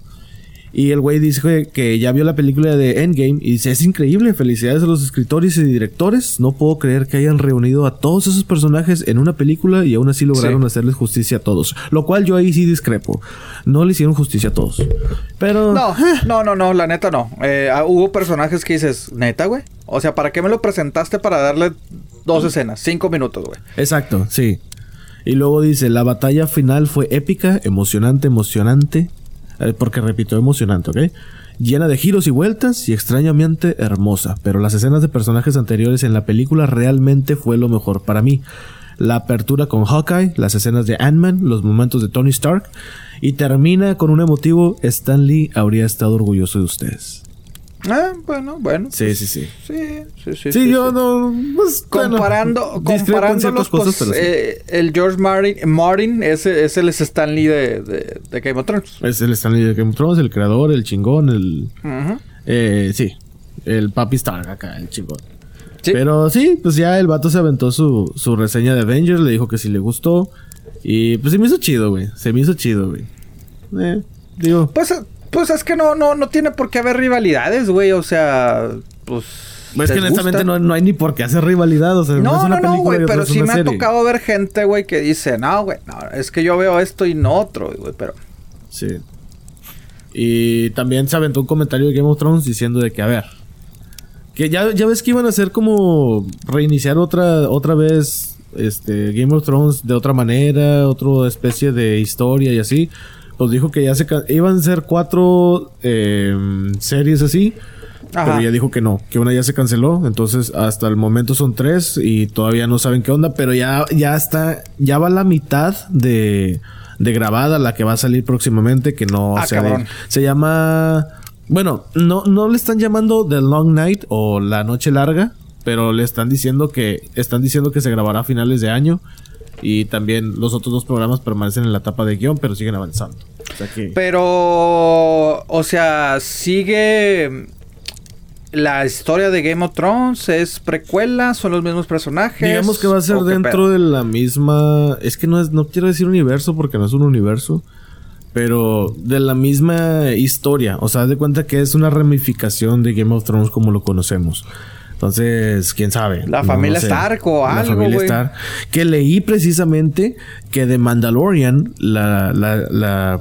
Y el güey dice que- ya vio la película de Endgame y dice, es increíble, felicidades a los escritores y directores. No puedo creer que hayan reunido a todos esos personajes en una película y aún así lograron Sí. hacerles justicia a todos. Lo cual yo ahí sí discrepo. No le hicieron justicia a todos. Pero... No, [LAUGHS] no, no, no, la neta no. Eh, ah, hubo personajes que dices, neta, güey. O sea, ¿para qué me lo presentaste para darle dos escenas? Cinco minutos, güey. Exacto, sí. Y luego dice, la batalla final fue épica, emocionante, emocionante. Eh, porque repito, emocionante, ¿ok? Llena de giros y vueltas y extrañamente hermosa. Pero las escenas de personajes anteriores en la película realmente fue lo mejor para mí. La apertura con Hawkeye, las escenas de Ant-Man, los momentos de Tony Stark. Y termina con un emotivo, Stan Lee habría estado orgulloso de ustedes. Ah, bueno, bueno. Sí, sí, sí. Sí, sí, sí. Sí, yo no... pues, bueno, Comparando, ciertas cosas, pues, sí. eh, el George Martin, Martin ese, ese es Stan Lee de, de, de Game of Thrones. Es el Stanley de Game of Thrones, el creador, el chingón, el... Ujú. Eh, sí, el Papi Stark acá, el chingón. Sí. Pero sí, pues ya el vato se aventó su, su reseña de Avengers, le dijo que sí le gustó. Y pues se me hizo chido, güey. Se me hizo chido, güey. Eh, digo, Pues, pues es que no, no, no tiene por qué haber rivalidades, güey. O sea, pues. es que honestamente no, no hay ni por qué hacer rivalidad. O sea, no, es No, una no, güey, pero sí me ha tocado ver gente, güey, que dice, no, güey, no, es que yo veo esto y no otro, güey, pero... Sí. Y también se aventó un comentario de Game of Thrones diciendo de que, a ver, que ya, ya ves que iban a hacer como reiniciar otra, otra vez este Game of Thrones de otra manera, otra especie de historia y así. Pues dijo que ya se iban a ser cuatro eh, series así. Ajá. Pero ya dijo que no, que una ya se canceló. Entonces, hasta el momento son tres y todavía no saben qué onda. Pero ya, ya está, ya va la mitad de, de grabada, la que va a salir próximamente, que no Ah, se, se llama. Bueno, no, no le están llamando The Long Night o La Noche Larga, pero le están diciendo que están diciendo que se grabará a finales de año y también los otros dos programas permanecen en la etapa de guion, pero siguen avanzando. O sea que Pero, o sea, sigue la historia de Game of Thrones, es precuela, son los mismos personajes. digamos que va a ser ¿o qué dentro de la misma, es que no es no quiero decir universo porque no es un universo, pero de la misma historia, o sea, haz de cuenta que es una ramificación de Game of Thrones como lo conocemos. Entonces, quién sabe. La No familia sé. Stark o La algo, familia güey. Stark. Que leí precisamente que The Mandalorian, la, la, la,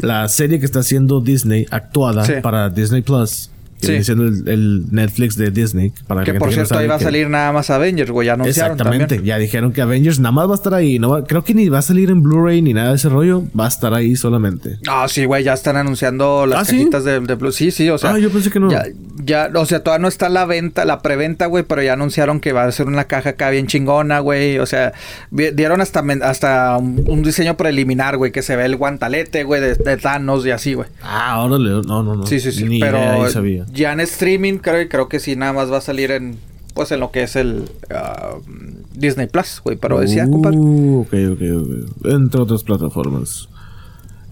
la serie que está haciendo Disney, actuada Sí. para Disney Plus, Que Sí. viene siendo el, el Netflix de Disney. Para Que la por cierto, ahí va a que- salir nada más Avengers, güey. Ya anunciaron Exactamente. también. Ya dijeron que Avengers nada más va a estar ahí. No va- creo que ni va a salir en Blu-ray ni nada de ese rollo. Va a estar ahí solamente. Ah, sí, güey, ya están anunciando las ¿Ah, sí? cajitas de, de Blue. Sí, sí, o sea. Ah, yo pensé que no. Ya, ya, o sea, todavía no está la venta, la preventa, güey, pero ya anunciaron que va a ser una caja acá bien chingona, güey. O sea, dieron hasta, hasta un, un diseño preliminar, güey, que se ve el guantalete, güey, de, de Thanos y así, güey. Ah, órale. No, no, no. Sí, sí, sí. Ni pero idea, ahí sabía. Ya en streaming creo, creo que sí, nada más va a salir en, pues en lo que es el ah, Disney Plus, güey. Pero decía, compadre. Uh, ok, ok, ok. Entre otras plataformas.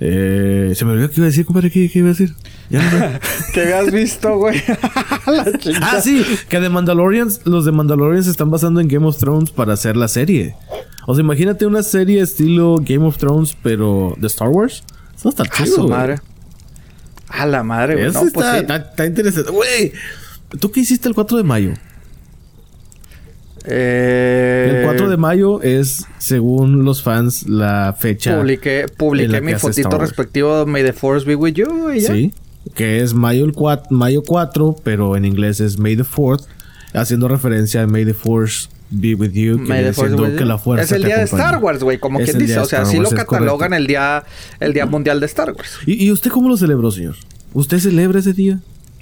Eh, se me olvidó que iba a decir, compadre. ¿Qué, qué iba a decir? Ya [LAUGHS] que habías visto, güey. [LAUGHS] Ah, sí, que de Mandalorians, los de Mandalorian se están basando en Game of Thrones para hacer la serie. O sea, imagínate una serie estilo Game of Thrones, pero de Star Wars. Eso A chido. su güey. madre. A la madre, güey. No, pues está, sí. está, está interesante. Güey, ¿tú qué hiciste el 4 de mayo? Eh, El 4 de mayo es, según los fans, la fecha. Publiqué, publiqué mi fotito respectivo May the Force be with you y ya. Sí, que es mayo, el 4, mayo 4, pero en inglés es May the 4th, haciendo referencia a May the Force be with you, que May the Force with que you. la fuerza es el te día de. Star Wars, güey, como Es quien dice. O sea, sí lo catalogan el día, el día mundial de Star Wars. ¿Y, ¿Y usted cómo lo celebró, señor? ¿Usted celebra ese día?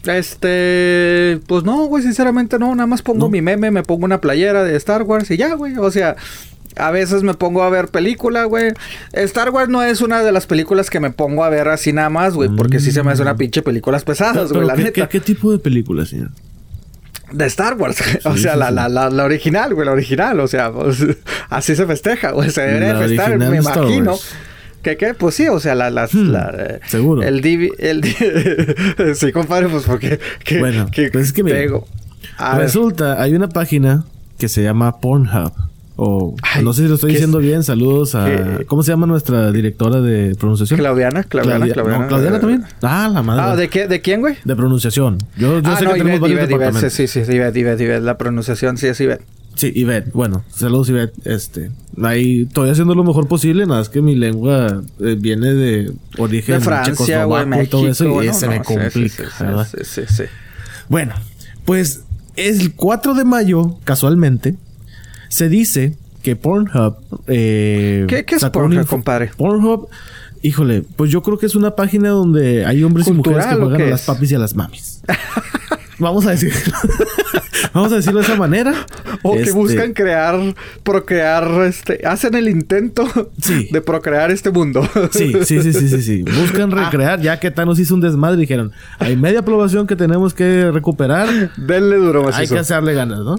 Este, pues no, güey, sinceramente no. Nada más pongo ¿No? mi meme, me pongo una playera de Star Wars y ya, güey. O sea, a veces me pongo a ver película, güey. Star Wars no es una de las películas que me pongo a ver así nada más, güey, porque sí se me hace una pinche películas pesadas, güey, Mm. La ¿qué, neta. qué- qué tipo de película, señor? De Star Wars, [LAUGHS] o sea, sí, la. La, la, la original, güey, la original, o sea, pues, [LAUGHS] así se festeja, güey, se debería festejar, me de imagino. Wars. ¿Qué qué? Pues sí, o sea, la, las, Hmm, la, seguro. El DV, el di- [LAUGHS] sí, compadre, pues porque, que, Bueno, que pues es que mira, ver, Resulta, hay una página que se llama Pornhub. O Ay, no sé si lo estoy ¿qué diciendo es? bien. Saludos a. ¿Cómo se llama nuestra directora de pronunciación? Claudiana, Claudiana, Claudia- Claudiana. no, ¿Claudiana también? Ah, la madre. Ah, ¿de qué? ¿De quién, güey? De pronunciación. Yo, yo ah, sé no, que tenemos Ivette, varios departamentos. sí, sí, sí, Ivette, Ivette, Ivette, la pronunciación sí es Ivette. Sí, Ivette. Bueno, saludos, Ivette. Este, ahí estoy haciendo lo mejor posible. Nada es que mi lengua eh, viene de origen De Francia, güey, checoslovaco y todo México, eso. Y bueno, se no, me complica, sí, sí, ¿verdad? sí, sí, sí. Bueno, pues el 4 de mayo, casualmente, se dice que Pornhub... eh, ¿Qué- qué es Pornhub, compadre? Pornhub, híjole, pues yo creo que es una página donde hay hombres y mujeres que ¿Cultural o juegan a las papis y a las mamis. [LAUGHS] Vamos a decir... [LAUGHS] Vamos a decirlo de esa manera. O que Este, buscan crear, procrear, este, hacen el intento Sí. de procrear este mundo. Sí, sí, sí, sí, sí, sí. [LAUGHS] Buscan Ah. recrear, ya que Thanos hizo un desmadre, dijeron, hay media población que tenemos que recuperar, Denle duro hay macizo. que hacerle ganas, ¿no?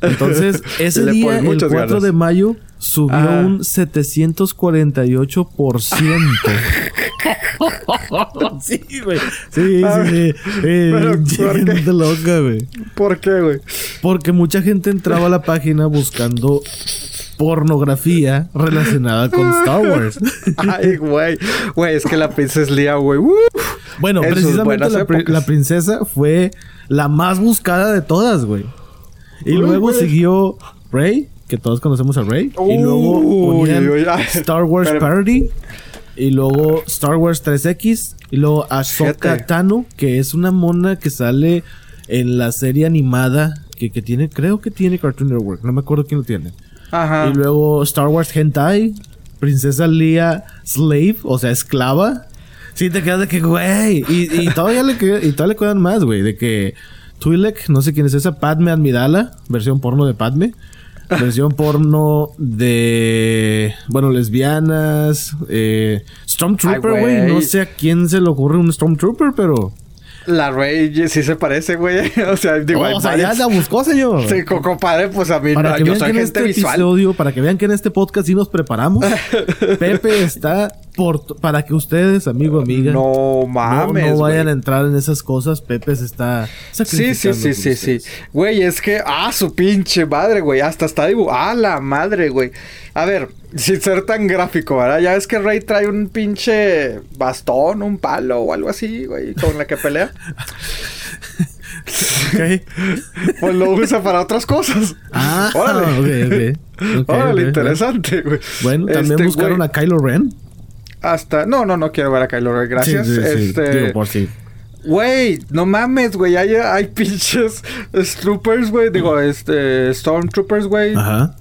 Entonces, [LAUGHS] ese día, el muchas 4 ganas. de mayo, subió Ah. un 748%. [LAUGHS] sí, güey. Sí, A sí. Eh, [LAUGHS] loca, güey. ¿Por qué, güey? Porque mucha gente entraba a la página buscando pornografía relacionada con Star Wars. Ay, güey. Güey, es que la princesa Lía, güey. Bueno, precisamente buenas la, pri- épocas. la princesa fue la más buscada de todas, güey. Y Uy, luego siguió Rey, que todos conocemos a Rey. y luego. Star Wars Pero- Parody. Y luego Star Wars 3X. Y luego Ahsoka. Tano, que es una mona que sale en la serie animada que, que tiene, creo que tiene Cartoon Network. No me acuerdo quién lo tiene. Ajá. Y luego Star Wars Hentai, Princesa Leia Slave, o sea, esclava. Sí, te quedas de que, güey. Y, y todavía le y todavía le quedan más, güey. De que Twi'lek, no sé quién es esa, Padme Amidala, versión porno de Padme. Versión porno de, bueno, lesbianas, eh, Stormtrooper, güey. No sé a quién se le ocurre un Stormtrooper, pero... La Rey sí se parece, güey. [LAUGHS] O sea, digo, Oh, o sea, ya la buscó, señor. Sí, co- compadre, pues a mí Para no, que yo vean soy que en este visual. episodio, para que vean que en este podcast sí nos preparamos. [LAUGHS] Pepe está por para que ustedes, amigo, amiga, No mames. no vayan a entrar en esas cosas. Pepe se está Sí, sí, sacrificando sí, por sí, sí. ustedes. Güey, es que, ah, su pinche madre, güey. Hasta está dibujado. Ah, la madre, güey. A ver, sin ser tan gráfico, ¿verdad? Ya ves que Rey trae un pinche bastón, un palo o algo así, güey, con la que pelea. [LAUGHS] Ok. [LAUGHS] Pues lo usa para otras cosas. Ah, Órale. Órale, interesante, güey. Bueno, también Este, buscaron a Kylo Ren. Hasta... No, no, no quiero ver a Kylo Ren, gracias. Sí, sí, sí. Este... Digo, por si. Güey, no mames, güey. Hay, hay pinches troopers, güey. Digo, este, Stormtroopers, güey. Ajá.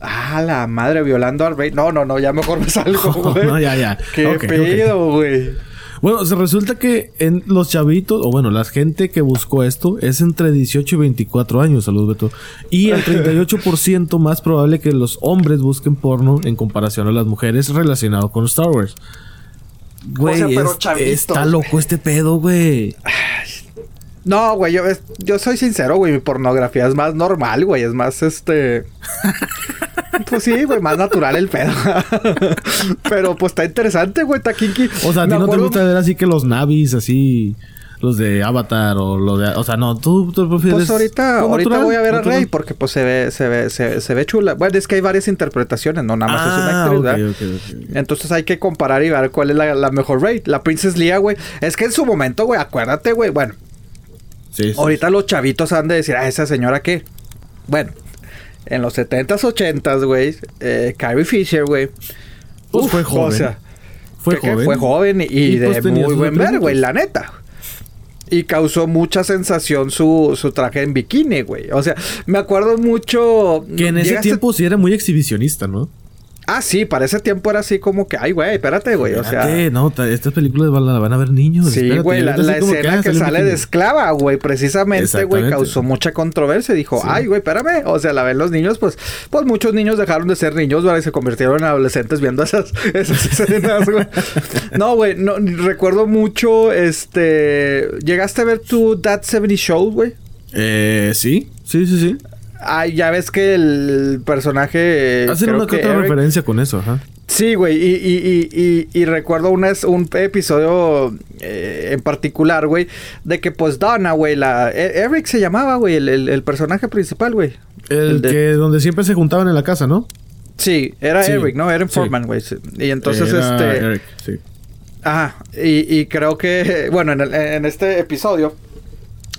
Ah, la madre, violando al rey. No, no, no, ya mejor me salgo, [LAUGHS] güey. no, ya, ya. Qué pedo, güey. Bueno, se resulta que en los chavitos, o bueno, la gente que buscó esto es entre 18 y 24 años, salud Beto. Y el 38% más probable que los hombres busquen porno en comparación a las mujeres relacionado con Star Wars. Güey, O sea, pero es- está loco este pedo, güey. No, güey, yo, es- yo soy sincero, güey. Mi pornografía es más normal, güey. Es más, este... Pues sí, güey, más natural el pedo. [LAUGHS] Pero pues está interesante, güey, está kinky. O sea, a ti no te gusta ver así que los navis, así, los de Avatar o los de... O sea, no, tú, tú prefieres... Pues ahorita, ahorita natural, voy a ver a. Rey porque pues se ve, se ve, se, se ve chula. Bueno, es que hay varias interpretaciones, no nada más es una Ah, actriz, ok, ¿verdad? ok, ok. Entonces hay que comparar y ver cuál es la, la mejor Rey. La Princess Leia, güey. Es que en su momento, güey, acuérdate, güey. Bueno, Sí, sí, ahorita los chavitos han de decir, ah, esa señora qué. Bueno, en los 70s, 80s, güey, eh, Carrie Fisher, güey. Pues uf, fue joven. O sea, Fue que- que joven. Fue joven y, de pues, muy buen ver, güey, la neta. Y causó mucha sensación su, su traje en bikini, güey. O sea, me acuerdo mucho. Que en ese tiempo sí era muy exhibicionista, ¿no? Ah, sí, para ese tiempo era así como que, ay, güey, espérate, güey. O sea. No, ta- estas películas la van a ver niños. Sí, espérate, güey, la, escena ah, que sale de esclava, güey, precisamente, güey, causó mucha controversia. Dijo, Sí. ay, güey, espérame. O sea, la ven los niños, pues, pues muchos niños dejaron de ser niños, ¿verdad? Y se convirtieron en adolescentes viendo esas, [LAUGHS] esas escenas, güey. No, güey, no, recuerdo mucho, este... ¿Llegaste a ver tu That 70 Show, güey? Eh, sí, sí, sí, sí. Ay, ya ves que el personaje... eh, Hacen una que otra Eric- referencia con eso, ajá. Sí, güey, y, y, y, y, y recuerdo es- un episodio eh, en particular, güey, de que pues Donna, güey, la... E- Eric se llamaba, güey, el, el, el personaje principal, güey. El, El de- que donde siempre se juntaban en la casa, ¿no? Sí, era Sí, Eric, ¿no? Era sí. Foreman, güey. sí. Y entonces, Era este... Eric, sí. Ajá, y, y creo que, [LAUGHS] bueno, en, el- en este episodio,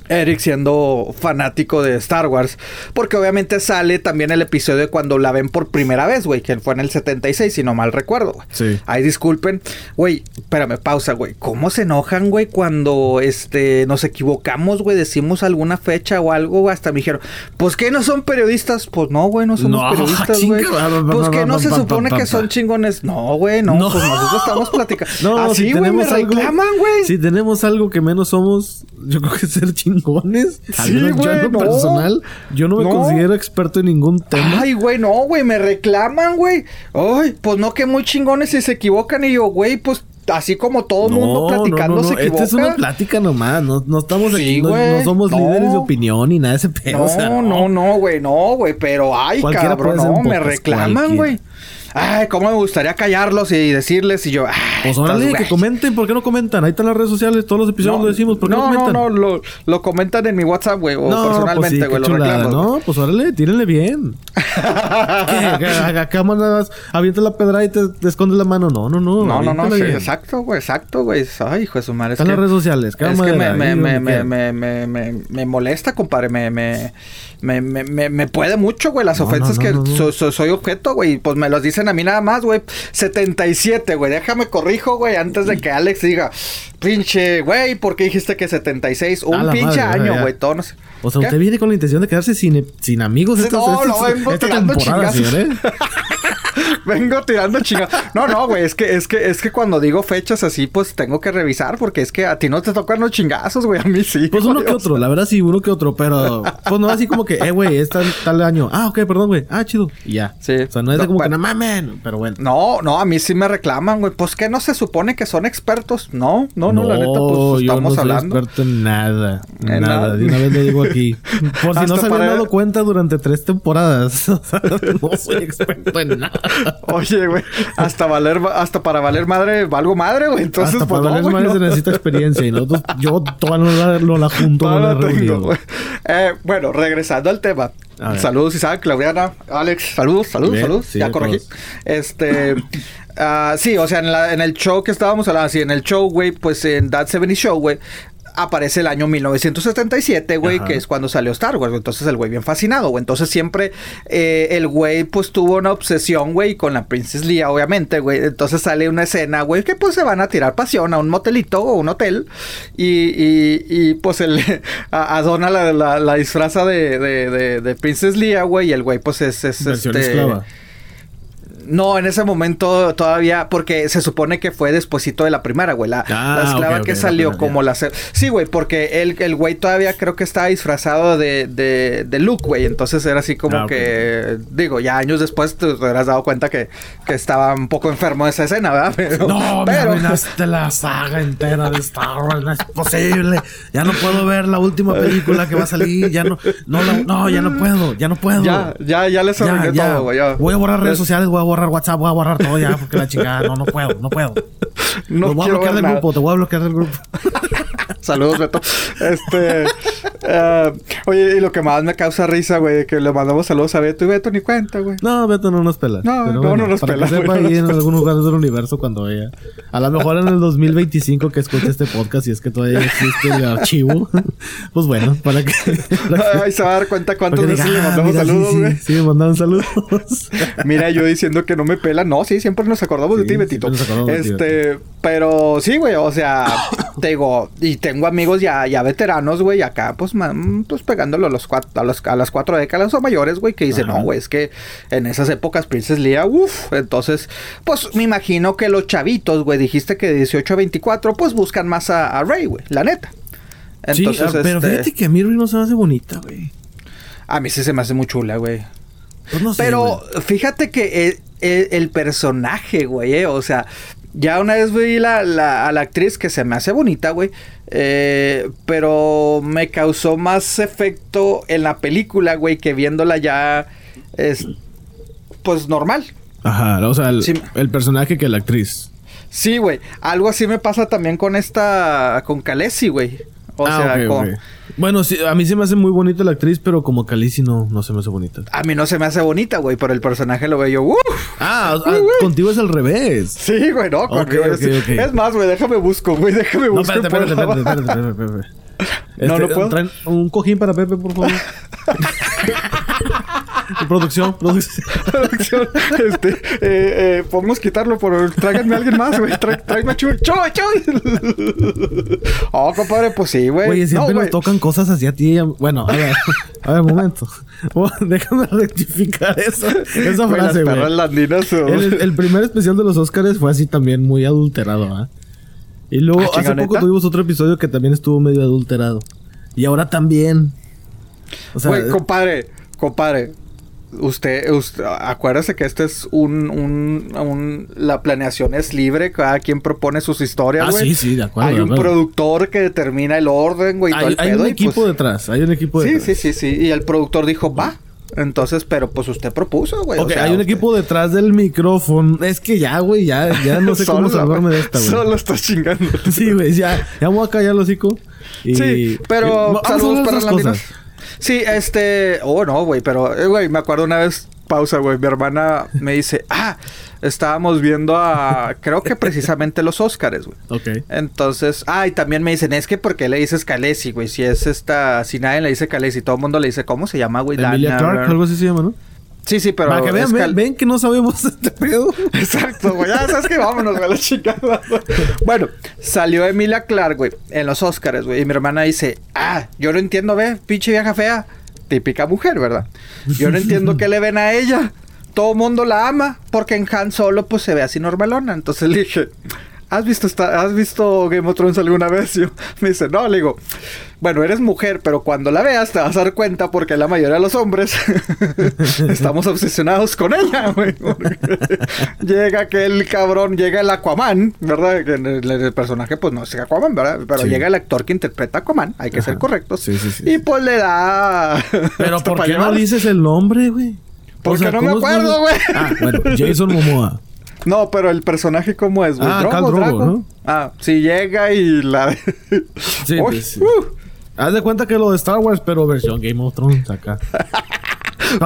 Eric siendo fanático de Star Wars, porque obviamente sale también el episodio de cuando la ven por primera vez, güey, que fue en el 76, si no mal recuerdo, güey. Sí. Ay, disculpen, güey, espérame, pausa, güey. ¿Cómo se enojan, güey, cuando, este, nos equivocamos, güey, decimos alguna fecha o algo, güey? Hasta me dijeron, pues que no son periodistas, pues no, güey, no somos No, [LAUGHS] periodistas, güey. Pues que no se supone que son chingones. No, güey, no, No. pues nosotros estamos platicando. [LAUGHS] No, Así, si güey, me tenemos algo. reclaman, güey. Si tenemos algo que menos somos, yo creo que ser chingones. Al [LAUGHS] Sí, menos yo en lo güey, no. personal, yo no me No. considero experto en ningún tema. Ay, güey, no, güey, me reclaman, güey. Ay, pues no, que muy chingones si se equivocan. Y yo, güey, pues así como todo el mundo platicando se equivoca. Esta es una plática nomás. No, no estamos Sí, aquí. No, güey. no somos No. líderes de opinión ni nada de ese pedo. No, o sea, no, no, güey, no, güey, pero ay, cabrón, no, me reclaman, güey. Ay, cómo me gustaría callarlos y decirles y yo, ay, Pues órale, que comenten. ¿Por qué no comentan? Ahí están las redes sociales. Todos los episodios No, lo decimos. ¿Por qué no, no, no, comentan? no, lo, lo comentan en mi WhatsApp, güey, o No, personalmente, pues sí, güey, lo reclamo. No, pues órale, tírenle bien. Acá- mandas, avientas la pedra y te, te escondes la mano. No, no, no. No, no, no, sí, exacto, güey, exacto, güey. Ay, hijo de su madre. es Están las redes sociales. Es que me, me, me, me, me, me, me, me molesta, compadre. Me, me, me, me, me, puede mucho, güey, las No, ofensas no, que no, no, no. so- so- soy objeto, güey. Pues me los dicen a mí nada más, güey. 77, güey. Déjame corrijo, güey, antes de que Alex diga, pinche, güey, ¿por qué dijiste que 76? A Un pinche madre, año, güey. Todo no sé. O sea, ¿Qué? usted viene con la intención de quedarse sin, sin amigos esta, no, esta- no, esta tirando temporada, señor, ¿eh? [LAUGHS] [LAUGHS] Vengo tirando chingados. No, no, güey, es que, es que, es que cuando digo fechas así, pues tengo que revisar, porque es que a ti no te tocan los chingazos, güey, a mí sí. Pues uno que otro, la verdad sí, uno que otro, pero pues no así como que, eh, güey, es tal, tal año. Ah, ok, perdón, güey. Ah, chido. Y ya. Sí. O sea, no es de como que no mamen, pero bueno. No, no, a mí sí me reclaman, güey. Pues que no se supone que son expertos. No, no, no, la neta, pues yo estamos no soy hablando. experto en nada. En nada. nada. De una vez le digo aquí. Por si no se habían dado cuenta durante tres temporadas. [LAUGHS] No soy experto en nada. Oye, güey, hasta valer, hasta para valer madre, valgo madre, güey. Entonces, Hasta pues para no, valer madre no. se necesita experiencia. Y nosotros, yo toda no la, no la junto no la tengo, reunión. Eh, bueno, regresando al tema. Saludos, Isaac, Claudiana, Alex. Saludos, saludos, Bien, saludos. sí, ya corregí. todos. Este. [LAUGHS] ah, sí, o sea, en, la- en el show que estábamos hablando, sí, en el show, güey, pues en That 70 Show, güey. Aparece el año 1977, güey, que es cuando salió Star Wars. Entonces el güey bien fascinado, güey. Entonces siempre eh, el güey pues tuvo una obsesión, güey, con la Princess Leia, obviamente, güey. Entonces sale una escena, güey, que pues se van a tirar pasión a un motelito o un hotel. Y, y, y, pues el, [LAUGHS] a, a Donna la, la, la disfraza de, de, de, de Princess Leia, güey. Y el güey pues es, es Versión este... esclava. No, en ese momento todavía, porque se supone que fue despuesito de la primera, güey. La, Ah, la esclava que salió como la... Sí, güey, porque el, el güey todavía creo que estaba disfrazado de, de, de Luke, güey. Entonces era así como Ah, que... Digo, ya años después te hubieras dado cuenta que, que estaba un poco enfermo de esa escena, ¿verdad? Pero, No, me pero- arruinaste la saga entera de Star Wars. No es posible. Ya no puedo ver la última película que va a salir. Ya no, no, la- no, ya no puedo, ya no puedo. Ya, ya, ya les Ya, todo, güey. Voy a borrar redes Es- sociales, voy a borrar WhatsApp, voy a borrar todo ya, porque la chingada, no, no puedo, no puedo. No Te voy a bloquear del nada. grupo, te voy a bloquear del grupo. [LAUGHS] Saludos, Beto. Este. eh, oye, y lo que más me causa risa, güey, que le mandamos saludos a Beto y Beto ni cuenta, güey. No, Beto no nos pela. No, Pero no, no nos para pela, Que sepa ahí en algún lugar del universo cuando vea. A lo mejor en el 2025 que escuche este podcast, si es que todavía existe el archivo. [LAUGHS] pues bueno, para que. para Ay, se va a dar cuenta cuántas veces diga, le "Ah, mandamos mira, sí, saludos, sí, güey. Sí, me mandaron saludos. [LAUGHS] Mira, yo diciendo que no me pela. No, sí, siempre nos acordamos de Sí, ti, Betito. nos acordamos de ti, Este, pero sí, güey, o sea, te digo, y tengo amigos ya, ya veteranos, güey, acá, pues, man, pues pegándolo a, los cuatro, a, los- a las cuatro décadas o mayores, güey, que dicen, Ajá. no, güey, es que en esas épocas Princess Leia, uff, entonces, pues me imagino que los chavitos, güey, dijiste que de 18 a 24, pues buscan más a, a Rey, güey, la neta. sí, Entonces, ah, pero este, fíjate que a mí Rey no se me hace bonita, güey. a mí sí se me hace muy chula, güey. Pues no sé. Pero güey. fíjate que el, el- el personaje, güey, eh, o sea, ya una vez vi la, la- a la actriz que se me hace bonita, güey, eh, pero me causó más efecto en la película, güey, que viéndola ya, es, pues normal. Ajá, o sea, el, Sí. el personaje que la actriz. Sí, güey, algo así me pasa también con esta, con Khaleesi, güey. O Ah, sea, con-. Bueno, sí, a mí se me hace muy bonita la actriz, pero como Khaleesi no, no se me hace bonita. a mí no se me hace bonita, güey, pero el personaje lo veo yo, uff. Ah, ah, contigo es al revés. Sí, güey, no, Ok, conmigo ok, es- ok. Es más, güey, déjame busco, güey, déjame No, busco. espérate, espérate, espérate, espérate, espérate, espérate. No, Este, no puedo. traen un cojín para Pepe, por favor. [LAUGHS] producción, producción. [LAUGHS] Producción, este, eh, eh, podemos quitarlo por tráiganme a alguien más, güey. Tráeme a Chuy. ¡Chuy, Chuy! [LAUGHS] oh, compadre, pues sí, güey. Oye, siempre no, nos tocan cosas así a ti. Bueno, a ver, a ver, momento. Oh, déjame rectificar eso, esa frase, güey. El, el primer especial de los Oscars fue así también muy adulterado, ¿ah? Y luego Ah, hace poco tuvimos otro episodio que también estuvo medio adulterado. Y ahora también. O sea, Güey, compadre, compadre. Usted, usted, acuérdese que este es un, un, un- la planeación es libre, cada quien propone sus historias, Ah, sí, sí, de acuerdo, Hay de un productor que determina el orden, güey, y hay, un y, equipo pues, detrás, hay un equipo Sí, detrás. sí, sí, sí. Y el productor dijo, va. Entonces, pero pues usted propuso, güey. o Ok, sea, hay un usted- equipo detrás del micrófono. Es que ya, güey, ya, ya no sé [LAUGHS] cómo salvarme de esta, güey. Solo estás chingando. [LAUGHS] Sí, güey, ya, ya voy a callar el hocico. Y... Sí, pero a saludos para Landinos. cosas. Sí, este. Oh, no, güey, pero, eh, güey, me acuerdo una vez. Pausa, güey. Mi hermana me dice, [LAUGHS] ah, estábamos viendo a. Creo que precisamente los Óscares, güey. Ok. Entonces, ah, y también me dicen, es que ¿por qué le dices Khaleesi, güey? Si es esta, si nadie le dice Khaleesi, todo el mundo le dice, ¿cómo se llama, güey? Emilia Dana- Clark, algo así se llama, ¿no? Sí, sí, pero. Para que vean, ven, que no sabemos [LAUGHS] este pedo. Exacto, güey. Ya sabes que vámonos, güey, la chingada. Bueno, salió Emilia Clark, güey, en los Oscars, güey. Y mi hermana dice, ah, yo no entiendo, ve, pinche vieja fea. Típica mujer, ¿verdad? Yo no entiendo qué le ven a ella. Todo mundo la ama, porque en Han Solo, pues, se ve así normalona. Entonces le dije, ¿has visto, esta, ¿has visto Game of Thrones alguna vez? [LAUGHS] Yo, me dice, no, le digo, bueno, eres mujer, pero cuando la veas te vas a dar cuenta porque la mayoría de los hombres [LAUGHS] estamos obsesionados con ella, [LAUGHS] güey. llega aquel cabrón, llega el Aquaman, ¿verdad? Que en el, en el personaje, pues no es Aquaman, ¿verdad? Pero Sí. llega el actor que interpreta a Aquaman, hay que ser correctos. Sí, sí, sí, Y pues le da. Pero ¿por qué no dices el nombre, güey? Porque no me ¿cómo es- acuerdo, güey. Ah, bueno, Jason Momoa. No, pero el personaje, ¿cómo es, güey? Ah, ¿Drogo, Drogo? ¿no? Ah, sí, llega y la. [LAUGHS] Sí, Uy, pues, sí. uh. Haz de cuenta que lo de Star Wars, pero versión Game of Thrones acá. [LAUGHS]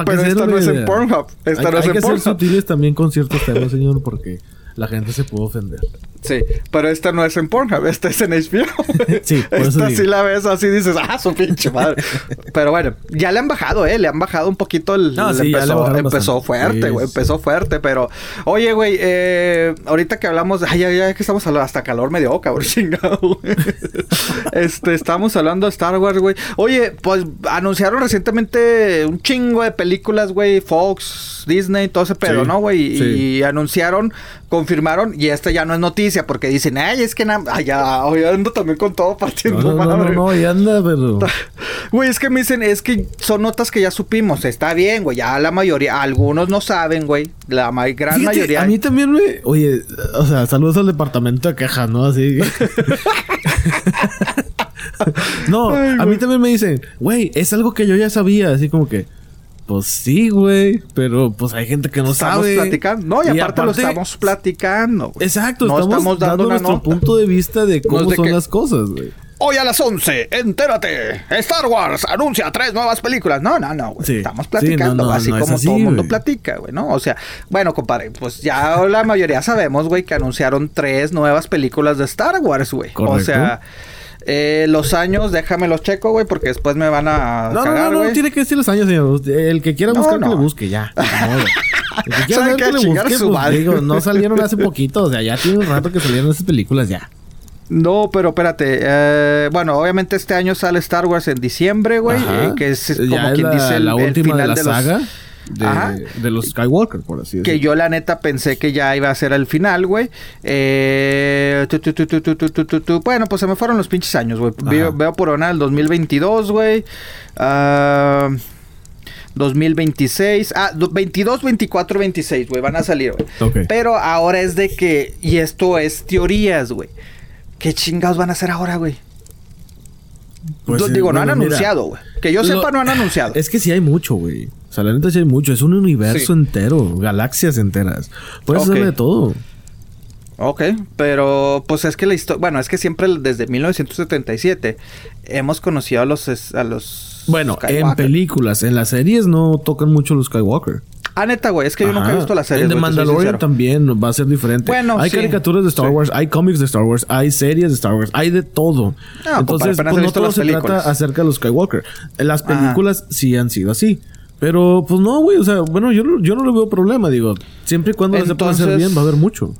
Pero esta no es en. Pornhub. Esta hay, no es hay en que ser Pornhub. sutiles también con ciertos temas, señor, porque la gente se pudo ofender. Sí, pero esta no es en Pornhub, esta es en HBO. [LAUGHS] Sí, por esta sí la ves así dices, ah, su pinche madre. pero bueno, ya le han bajado, eh, le han bajado un poquito el. No, le sí, empezó, empezó fuerte, güey, sí. empezó fuerte, pero. Oye, güey, eh, ahorita que hablamos, ay, ya, ya que estamos hablando, hasta calor me dio, cabrón, [LAUGHS] chingado. Este, estamos hablando de Star Wars, güey. Oye, pues anunciaron recientemente un chingo de películas, güey, Fox, Disney, todo ese pedo, ¿no, güey? Y anunciaron, confirmaron, y esta ya no es noticia, porque dicen, ay, es que ay, ya, hoy ando también con todo partiendo No, no, no, no, madre. no, y anda, pero. [LAUGHS] Güey, es que me dicen, es que son notas que ya supimos, está bien, güey, ya la mayoría, algunos no saben, güey, la ma- gran Fíjate, mayoría. A mí también me. Oye, o sea, saludos al departamento de quejas, ¿no? Así. [LAUGHS] [LAUGHS] no, Ay, a mí también me dicen, güey, es algo que yo ya sabía. Así como que. Pues sí, güey. Pero pues hay gente que no estamos sabe. platicando. No, y, aparte, lo estamos platicando. güey. Exacto, No estamos, estamos dando nuestro nota. punto de vista de cómo No es de son que- las cosas, güey. Hoy a las 11, entérate. Star Wars anuncia tres nuevas películas. No, no, no, güey. Sí. Estamos Sí, platicando, no, no, así no como así, todo el mundo platica, güey, ¿no? O sea, bueno, compadre, pues ya la mayoría sabemos, güey, que anunciaron tres nuevas películas de Star Wars, güey. O sea, eh, los años, déjame los checo, güey, porque después me van a No, no, cagar, no, no, tiene que decir los años, señor. El que quiera No, buscar, no. que le busque, ya. [LAUGHS] Ni modo. El que le busque, su pues, digo, no salieron hace poquito. O sea, ya tiene un rato que salieron esas películas ya. No, pero espérate. eh, bueno, obviamente este año sale Star Wars en diciembre, güey. Eh, que es Ya como quien la, dice el, la el última de final la los- saga de, los Skywalker, por así decirlo. Que yo la neta pensé que ya iba a ser el final, güey. Bueno, pues se me fueron los pinches años, güey. Veo, por ahora el 2022, güey. 2026. Ah, 22, 24, 26, güey. Van a salir, güey. Pero ahora es de que. Y esto es teorías, güey. ¿Qué chingados van a hacer ahora, güey? Pues digo, no han anunciado, güey. Que yo sepa, no han anunciado. Es que sí hay mucho, güey. O sea, la neta sí hay mucho. Es un universo Sí. entero. Galaxias enteras. Puedes Ok. hacer de todo. Ok, pero pues es que la historia... Bueno, es que siempre desde 1977 hemos conocido a los... A los Bueno, en películas. En las series no tocan mucho los Skywalker. Ah, neta, güey. Es que yo nunca he visto la serie. En The Mandalorian también va a ser diferente. Bueno, hay sí. caricaturas de Star Sí. Wars, hay cómics de Star Wars, hay series de Star Wars, hay de todo. No, Entonces, compadre, pues no todo se películas. trata acerca de los Skywalker. Las Ajá. películas sí han sido así. Pero, pues no, güey. O sea, bueno, yo, no- yo no le veo problema. Digo, siempre y cuando se pueda hacer Entonces- bien, va a haber mucho.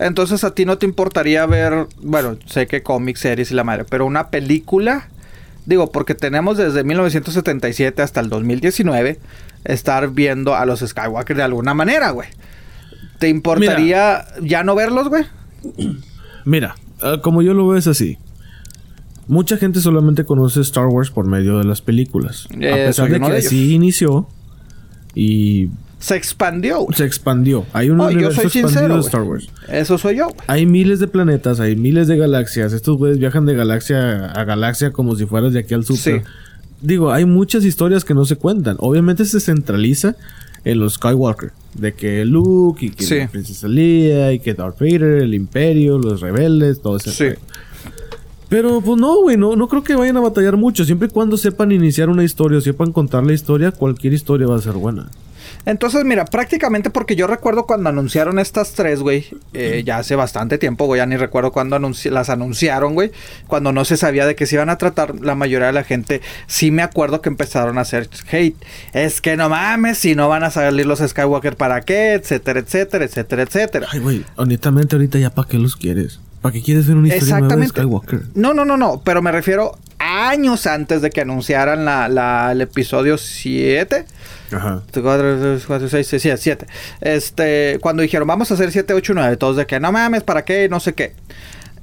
Entonces, ¿a ti no te importaría ver... Bueno, sé que cómics, series y la madre. Pero una película... Digo, porque tenemos desde 1977 hasta el 2019 estar viendo a los Skywalker de alguna manera, güey. ¿Te importaría ya no verlos, güey? Mira, ah, como yo lo veo es así. Mucha gente solamente conoce Star Wars por medio de las películas. Eh, a pesar soy de que de así inició y Se expandió, se expandió. Hay un Oh, yo universo soy expandido sincero, de. Star Wars. Eso soy yo. Hay miles de planetas, hay miles de galaxias. Estos güeyes viajan de galaxia a galaxia como si fueras de aquí al super. Sí. Digo, hay muchas historias que no se cuentan. Obviamente se centraliza en los Skywalker. De que Luke y que Sí. la princesa Leia y que Darth Vader, el Imperio, los rebeldes, todo eso. Sí. Pero pues no, güey, no, no creo que vayan a batallar mucho. Siempre y cuando sepan iniciar una historia o sepan contar la historia, cualquier historia va a ser buena. Entonces, mira, prácticamente porque yo recuerdo cuando anunciaron estas tres, güey, eh, ya hace bastante tiempo, güey, ya ni recuerdo cuando anunci- las anunciaron, güey, cuando no se sabía de qué se iban a tratar, la mayoría de la gente, sí me acuerdo que empezaron a hacer hate. Es que no mames, si no van a salir los Skywalker, ¿para qué? Etcétera, etcétera, etcétera, etcétera. Ay, güey, honestamente ahorita ya para qué los quieres. ¿Para qué quieres ver una historia nueva de Skywalker? No, no, no, no, pero me refiero años antes de que anunciaran la, la- el episodio 7. Ajá. 4, 4, 6, 6, 7. Este, cuando dijeron, vamos a hacer 7, 8, 9, todos de que no mames, ¿para qué? No sé qué.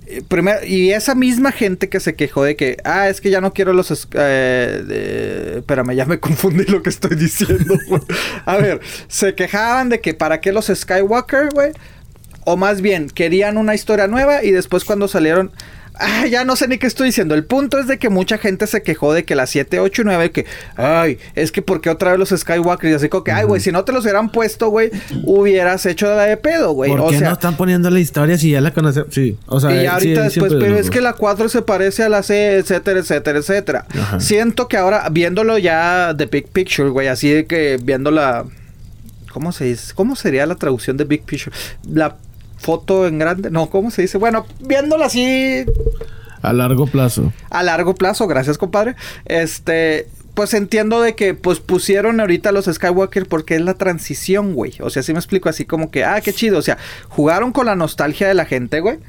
Eh, Primero, y esa misma gente que se quejó de que, ah, es que ya no quiero los. eh, de- espérame, ya me confundí lo que estoy diciendo. [LAUGHS] A ver, se quejaban de que, ¿para qué los Skywalker, güey? O más bien, querían una historia nueva y después cuando salieron... Ah, ya no sé ni qué estoy diciendo. El punto es de que mucha gente se quejó de que las 7, 8 y 9, que, ay, es que porque otra vez los Skywalker y así como que, ay, güey, si no te los hubieran puesto, güey, hubieras hecho la de pedo, güey. ¿Por O qué sea, no están poniendo la historia si ya la conocemos? Sí, o sea, y ya ahorita después, pero es que la 4 se parece a la C, etcétera, etcétera, etcétera. Ajá. Siento que ahora, viéndolo ya de Big Picture, güey, así de que viendo la... ¿Cómo se dice? ¿Cómo sería la traducción de Big Picture? La foto en grande. No, ¿cómo se dice? Bueno, viéndola así A largo plazo. a largo plazo, gracias compadre. Este, pues entiendo de que pues pusieron ahorita los Skywalker porque es la transición, güey. O sea, sí me explico así como que, ah, qué chido. O sea, jugaron con la nostalgia de la gente, güey.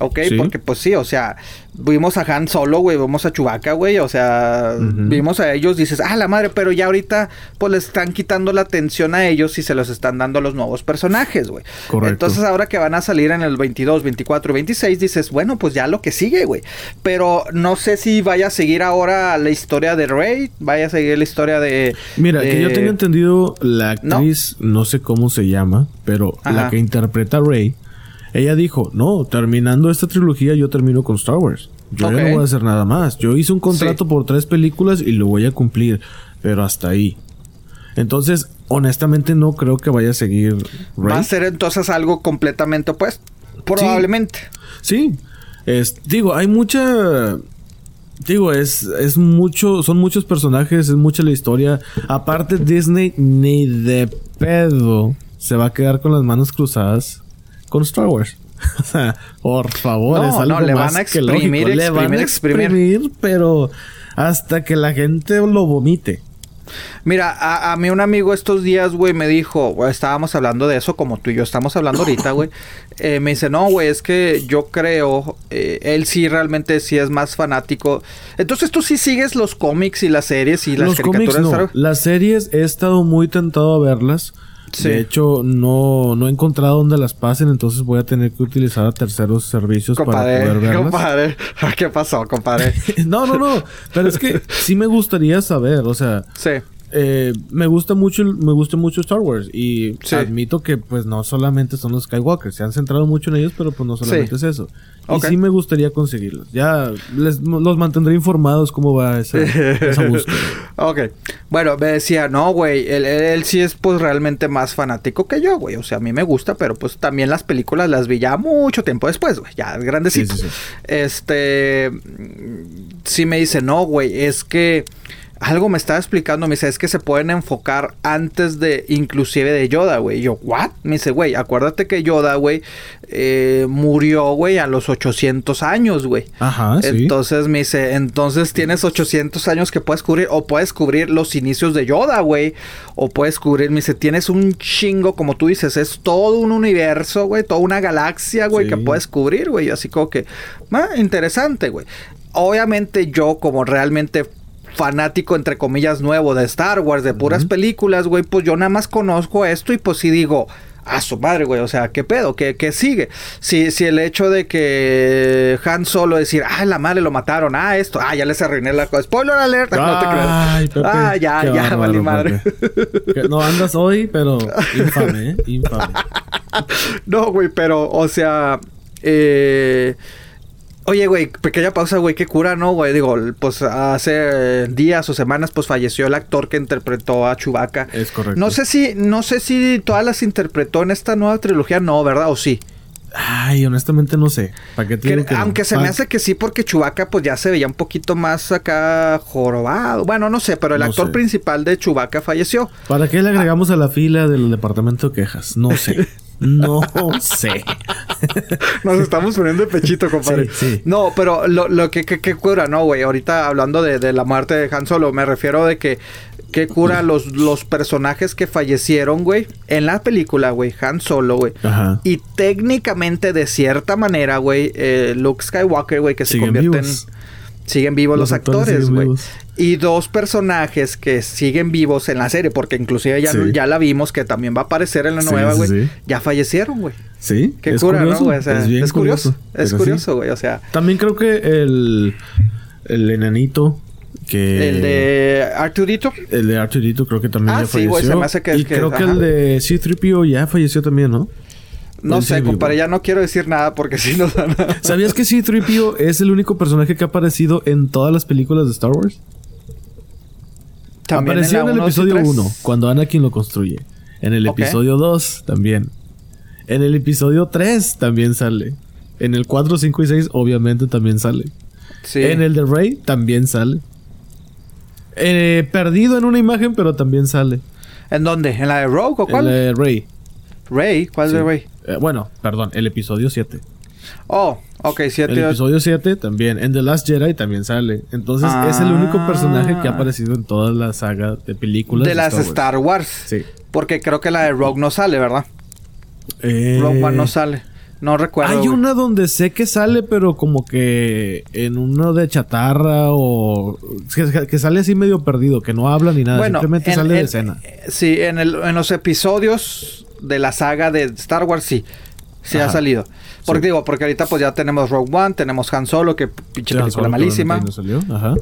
Ok, Sí. porque pues sí, o sea, vimos a Han Solo, güey, vimos a Chewbacca, güey, o sea, vimos a ellos, dices, ah, la madre, pero ya ahorita, pues le están quitando la atención a ellos y se los están dando a los nuevos personajes, güey. Correcto. Entonces ahora que van a salir en el 22, 24 y 26, dices, bueno, pues ya lo que sigue, güey. Pero no sé si vaya a seguir ahora la historia de Rey, vaya a seguir la historia de... Mira, de- que yo tenga entendido, la No. actriz, no, sé cómo se llama, pero Ajá. la que interpreta a Rey, ella dijo, no, terminando esta trilogía yo termino con Star Wars. Yo ya no voy a hacer nada más. Yo hice un contrato Sí. por tres películas y lo voy a cumplir, pero hasta ahí. Entonces, honestamente no creo que vaya a seguir Rey. Va a ser entonces algo completamente opuesto. Probablemente. Sí. Es, digo, hay mucha. Digo, es, es mucho. Son muchos personajes, es mucha la historia. Aparte, Disney ni de pedo se va a quedar con las manos cruzadas con Star Wars. [LAUGHS] O sea, por favor, No, es algo no, le más van a que exprimir. Le van a exprimir, exprimir. exprimir, pero hasta que la gente lo vomite. Mira, a, a mí un amigo estos días, güey, me dijo, estábamos hablando de eso como tú y yo estamos hablando ahorita, güey. [LAUGHS] Eh, me dice, no, güey, es que yo creo, eh, él sí realmente sí es más fanático. Entonces tú sí sigues los cómics y las series y las Los cómics caricaturas de no. Star Wars? Las series he estado muy tentado a verlas. Sí. De hecho, no, no he encontrado dónde las pasen, entonces voy a tener que utilizar a terceros servicios para poder [LAUGHS] verlas. compadre. ¿Qué pasó, compadre? [LAUGHS] no, no, no. Pero es que sí me gustaría saber, o sea, Sí. Eh, me gusta mucho, me gusta mucho Star Wars y Sí. admito que pues no solamente son los Skywalker, se han centrado mucho en ellos, pero pues no solamente Sí. es eso. Y sí me gustaría conseguirlos. Ya les, los mantendré informados cómo va esa, esa búsqueda. [LAUGHS] Ok. Bueno, me decía, no, güey, él, él- él sí es pues realmente más fanático que yo, güey. O sea, a mí me gusta, pero pues también las películas las vi ya mucho tiempo después, güey. Ya grandecito. Sí, sí, sí. Este, mm, sí me dice, no, güey, es que algo me estaba explicando, me dice, es que se pueden enfocar antes de, inclusive de Yoda, güey. Yo, ¿what? Me dice, güey, acuérdate que Yoda, güey, eh, murió, güey, a los 800 años, güey. Ajá, sí. Entonces me dice, entonces tienes 800 años que puedes cubrir, o puedes cubrir los inicios de Yoda, güey, o puedes cubrir, me dice, tienes un chingo, como tú dices, es todo un universo, güey, toda una galaxia, güey, Sí. que puedes cubrir, güey, así como que, ah, interesante, güey. Obviamente yo, como realmente fanático, entre comillas, nuevo de Star Wars, de puras películas, güey, pues yo nada más conozco esto y pues sí digo... A su madre, güey. O sea, ¿qué pedo? ¿Qué, qué sigue? Si, si el hecho de que Han Solo decir, ah, la madre lo mataron, ah, esto, ah, ya les arruiné la cosa. Spoiler alert, no te creas. Ay, Pepe, ah, ya, ya, bárbaro, valí madre. Pepe. No andas hoy, pero infame, ¿eh? Infame. [LAUGHS] no, güey, pero, o sea, eh. Oye, güey, pequeña pausa, güey, qué cura, ¿no, güey? Digo, pues hace días o semanas, pues falleció el actor que interpretó a Chewbacca. Es correcto. No sé si, no sé si todas las interpretó en esta nueva trilogía, no, ¿verdad? O sí. Ay, honestamente no sé. ¿Para qué Que- que no? aunque se me hace que sí, porque Chewbacca pues ya se veía un poquito más acá jorobado. Bueno, no sé, pero el No actor sé. principal de Chewbacca falleció. ¿Para qué le agregamos a la fila del departamento de quejas? No sé. [LAUGHS] No [LAUGHS] sé. Nos estamos poniendo de pechito, compadre. Sí, sí. No, pero lo, lo que, que, que cura, no, güey. Ahorita hablando de, de la muerte de Han Solo, me refiero de que que cura los, los personajes que fallecieron, güey, en la película, güey, Han Solo, güey. Ajá. Y técnicamente, de cierta manera, güey, eh, Luke Skywalker, güey, que se convierten... vivos. Siguen vivos los, Los actores güey. Y dos personajes que siguen vivos en la serie, porque inclusive ya, Sí. ya la vimos que también va a aparecer en la nueva, güey. sí. Ya fallecieron, güey. Sí. Qué es cura, curioso, ¿no, güey? O sea, es, bien curioso. Es curioso, güey. O sea, También creo que el, el enanito que... el de Arturito. El de Arturito creo que también Ah, ya sí, falleció. se me hace que- y que- creo que el de C-3PO ya falleció también, ¿no? No Él sé, compadre, ya no quiero decir nada porque [LAUGHS] si no da nada. ¿Sabías que C-3PO es el único personaje que ha aparecido en todas las películas de Star Wars? También Apareció en, el episodio tres. 1, cuando Anakin lo construye. En el episodio 2 también. En el episodio 3 también sale. En el 4, 5 y 6 obviamente también sale. Sí. En el de Rey también sale. Eh, perdido en una imagen, pero también sale. ¿En dónde? ¿En la de Rogue o En cuál? la de Rey. Rey. ¿Cuál Sí. de Rey? Eh, bueno, perdón, el episodio 7. Oh, ok, El 7. episodio 7 también. En The Last Jedi también sale. Entonces es el único Ah. personaje que ha aparecido en toda la saga de películas. De las Wars. Star Wars. Sí. Porque creo que la de Rogue no sale, ¿verdad? Eh, Rogue One no sale. No recuerdo. Hay güey. una donde sé que sale, pero como que en uno de chatarra o que, que sale así medio perdido, que no habla ni nada, Bueno, simplemente en- sale de en- escena. eh, Sí, en, el, en los episodios de la saga de Star Wars, sí. Sí ha salido. Porque Sí. digo, porque ahorita pues ya tenemos Rogue One, tenemos Han Solo, que pinche película Solo, malísima. obviamente no salió. Ajá.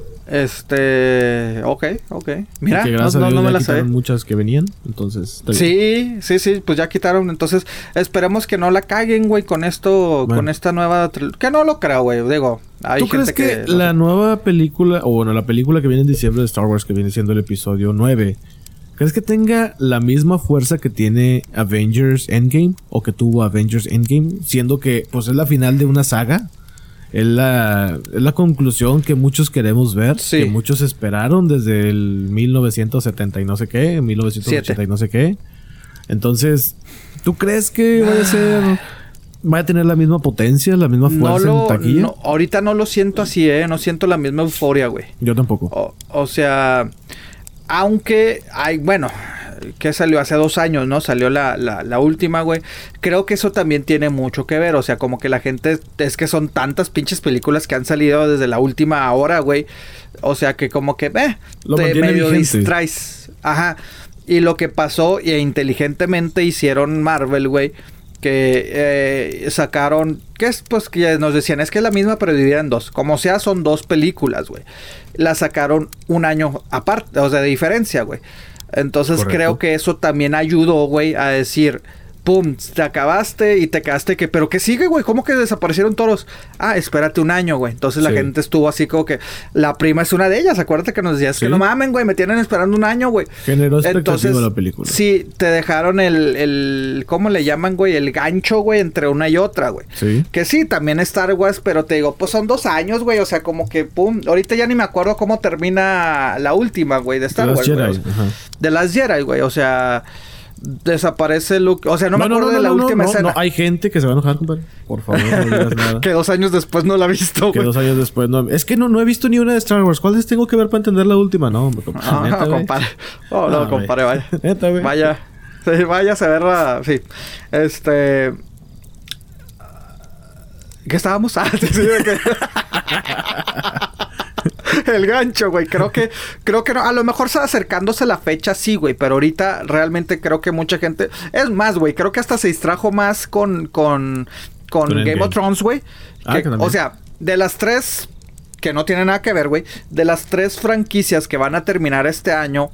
Este... Ok, ok. Mira, no, no- no me la sé. muchas que venían, entonces... Sí, sí, sí, pues ya quitaron. Entonces, esperemos que no la caguen, güey, con esto, Bueno. con esta nueva... Que no lo creo, güey. Digo, hay ¿Tú crees gente que, que... la nueva película, o bueno, la película que viene en diciembre de Star Wars, que viene siendo el episodio 9, ¿crees que tenga la misma fuerza que tiene Avengers Endgame? ¿O que tuvo Avengers Endgame? Siendo que, pues, es la final de una saga. Es la, es la conclusión que muchos queremos ver, Sí. que muchos esperaron desde el 1970 y no sé qué, 1980 Siete. y no sé qué. Entonces, ¿tú crees que vaya a ser... ¿Va a tener la misma potencia, la misma no fuerza lo... en taquilla? no, ahorita no lo siento así, ¿eh? No siento la misma euforia, güey. Yo tampoco. O, o sea, aunque hay, bueno, que salió hace dos años, ¿no? Salió la, la, la última, güey. Creo que eso también tiene mucho que ver. O sea, como que la gente, es que son tantas pinches películas que han salido desde la última hora, güey. O sea, que como que, eh, Lo te medio distraes. Ajá. Y lo que pasó, e inteligentemente hicieron Marvel, güey. Que eh, sacaron, que es pues que nos decían, es que es la misma pero dividida en dos. Como sea, son dos películas, güey. La sacaron un año aparte, o sea, de diferencia, güey. Entonces Correcto. creo que eso también ayudó, güey, a decir, pum, te acabaste y te quedaste que, pero ¿qué sigue, güey? ¿Cómo que desaparecieron todos? Ah, espérate un año, güey. Entonces la Sí. gente estuvo así como que, la prima es una de ellas, acuérdate que nos decías Sí. que no mamen, güey, me tienen esperando un año, güey. Generó expectativa la película. Sí, te dejaron el, el, ¿cómo le llaman, güey? El gancho, güey, entre una y otra, güey. Sí. Que sí, también Star Wars, pero te digo, pues son dos años, güey. O sea, como que, pum. Ahorita ya ni me acuerdo cómo termina la última, güey, de Star Wars. güey. O sea. De las Jedi, güey. O sea, desaparece Luke. O sea, no, me No, no, acuerdo no, de la no, no, última no, escena. no, hay gente que se va a enojar, compadre. Por favor, no digas [LAUGHS] nada. Que dos años después no la he visto, Que dos años después no. Es que no, no he visto ni una de Star Wars. ¿Cuáles tengo que ver para entender la última? No, hombre, compadre. Ah, Neta, güey. compadre. Oh, no, Ah, compadre, vaya. [LAUGHS] Neta, güey. Vaya. Sí, vayas a verla. Sí. Este. ¿Qué estábamos? [LAUGHS] Ah, sí, sí, de que- [LAUGHS] El gancho, güey. Creo que, creo que no. A lo mejor está acercándose la fecha, sí, güey. Pero ahorita realmente creo que mucha gente. Es más, güey. Creo que hasta se distrajo más con. con. con Con Game of Thrones, güey. Ah, o sea, de las tres. Que no tienen nada que ver, güey. De las tres franquicias que van a terminar este año.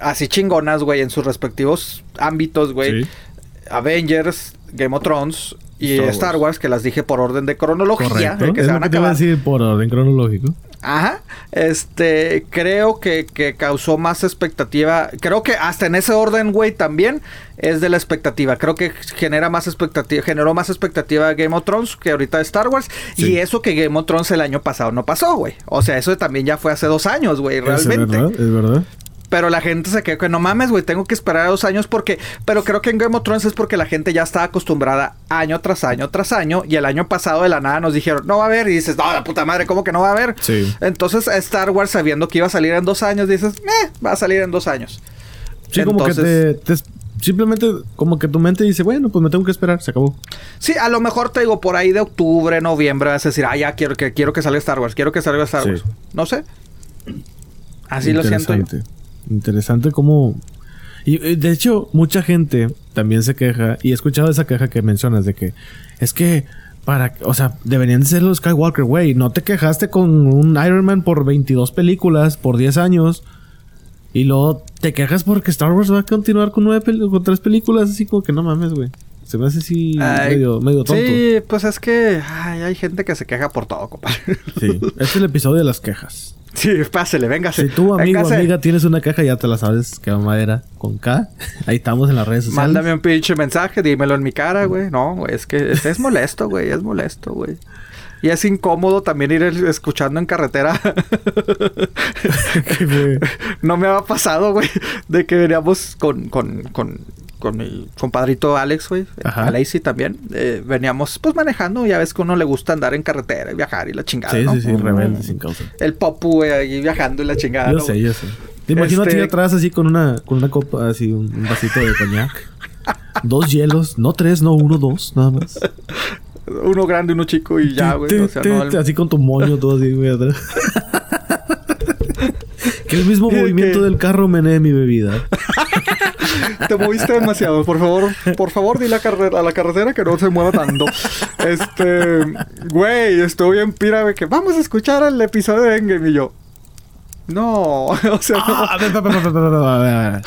Así chingonas, güey. En sus respectivos ámbitos, güey. Sí. Avengers, Game of Thrones y Star Star Wars. Que las dije por orden de cronología, Correcto. que es se lo van a que te iba a acabar. decir por orden cronológico. Ajá. Este, creo que, que causó más expectativa. Creo que hasta en ese orden, güey, también es de la expectativa. Creo que genera más expectativa, generó más expectativa Game of Thrones que ahorita Star Wars. Sí. Y eso que Game of Thrones el año pasado no pasó, güey. O sea, eso también ya fue hace dos años, güey, Es realmente. verdad, es verdad. Pero la gente se quedó que no mames, güey, tengo que esperar dos años porque... Pero creo que en Game of Thrones es porque la gente ya está acostumbrada año tras año tras año. Y el año pasado de la nada nos dijeron, no va a haber. Y dices, no, la puta madre, ¿cómo que no va a haber? Sí. Entonces Star Wars sabiendo que iba a salir en dos años, dices, eh, va a salir en dos años. Sí, como que te, Simplemente como que tu mente dice, bueno, pues me tengo que esperar, se acabó. Sí, a lo mejor te digo, por ahí de octubre, noviembre, vas a decir, ah, ya quiero que, quiero que salga Star Wars, quiero que salga Star Sí. Wars. No sé. Así lo siento yo. Interesante. Como... Y eh, de hecho, mucha gente también se queja, y he escuchado esa queja que mencionas de que es que para, o sea, deberían de ser los Skywalker, güey. No te quejaste con un Iron Man por 22 películas, por 10 años. Y luego te quejas porque Star Wars va a continuar con, nueve con tres películas, así como que no mames, güey. Se me hace así Ay, medio, medio tonto. Sí, pues es que ay, hay gente que se queja por todo, compadre. Sí. Este es el episodio de las quejas. Sí, pásele, véngase. Si tú, amigo, Véngase. amiga, tienes una caja, ya te la sabes que madera con K. [LAUGHS] Ahí estamos en las redes sociales. Mándame un pinche mensaje, dímelo en mi cara, güey. No, güey, es que es, es molesto, güey, es molesto, güey. Y es incómodo también ir escuchando en carretera. [LAUGHS] [LAUGHS] No me ha pasado, güey, de que veníamos con, con, con, con mi compadrito Alex, güey, Ajá. a Lacey también, eh, veníamos pues manejando, ya ves que a uno le gusta andar en carretera y viajar y la chingada, Sí, ¿no? sí, sí, rebelde sin causa. El popu, güey, ahí viajando y la chingada. Yo ¿no, sé, yo sé. Te imagino Este- a ti atrás así con una, con una copa, así un, un vasito de coñac. [LAUGHS] dos hielos, no tres, no uno, dos, nada más. [LAUGHS] Uno grande, uno chico y ya, güey. O sea, no, el- Así con tu moño todo así, güey, atrás. [LAUGHS] que el mismo ¿Qué- movimiento del carro menee mi bebida. Te moviste demasiado, por favor, por favor, dile a, carre- a la carretera que no se mueva tanto. Este, güey, estoy bien pira, que vamos a escuchar el episodio de Endgame y yo. No, [LAUGHS] o sea, Ah, a ver, a ver, a ver, a.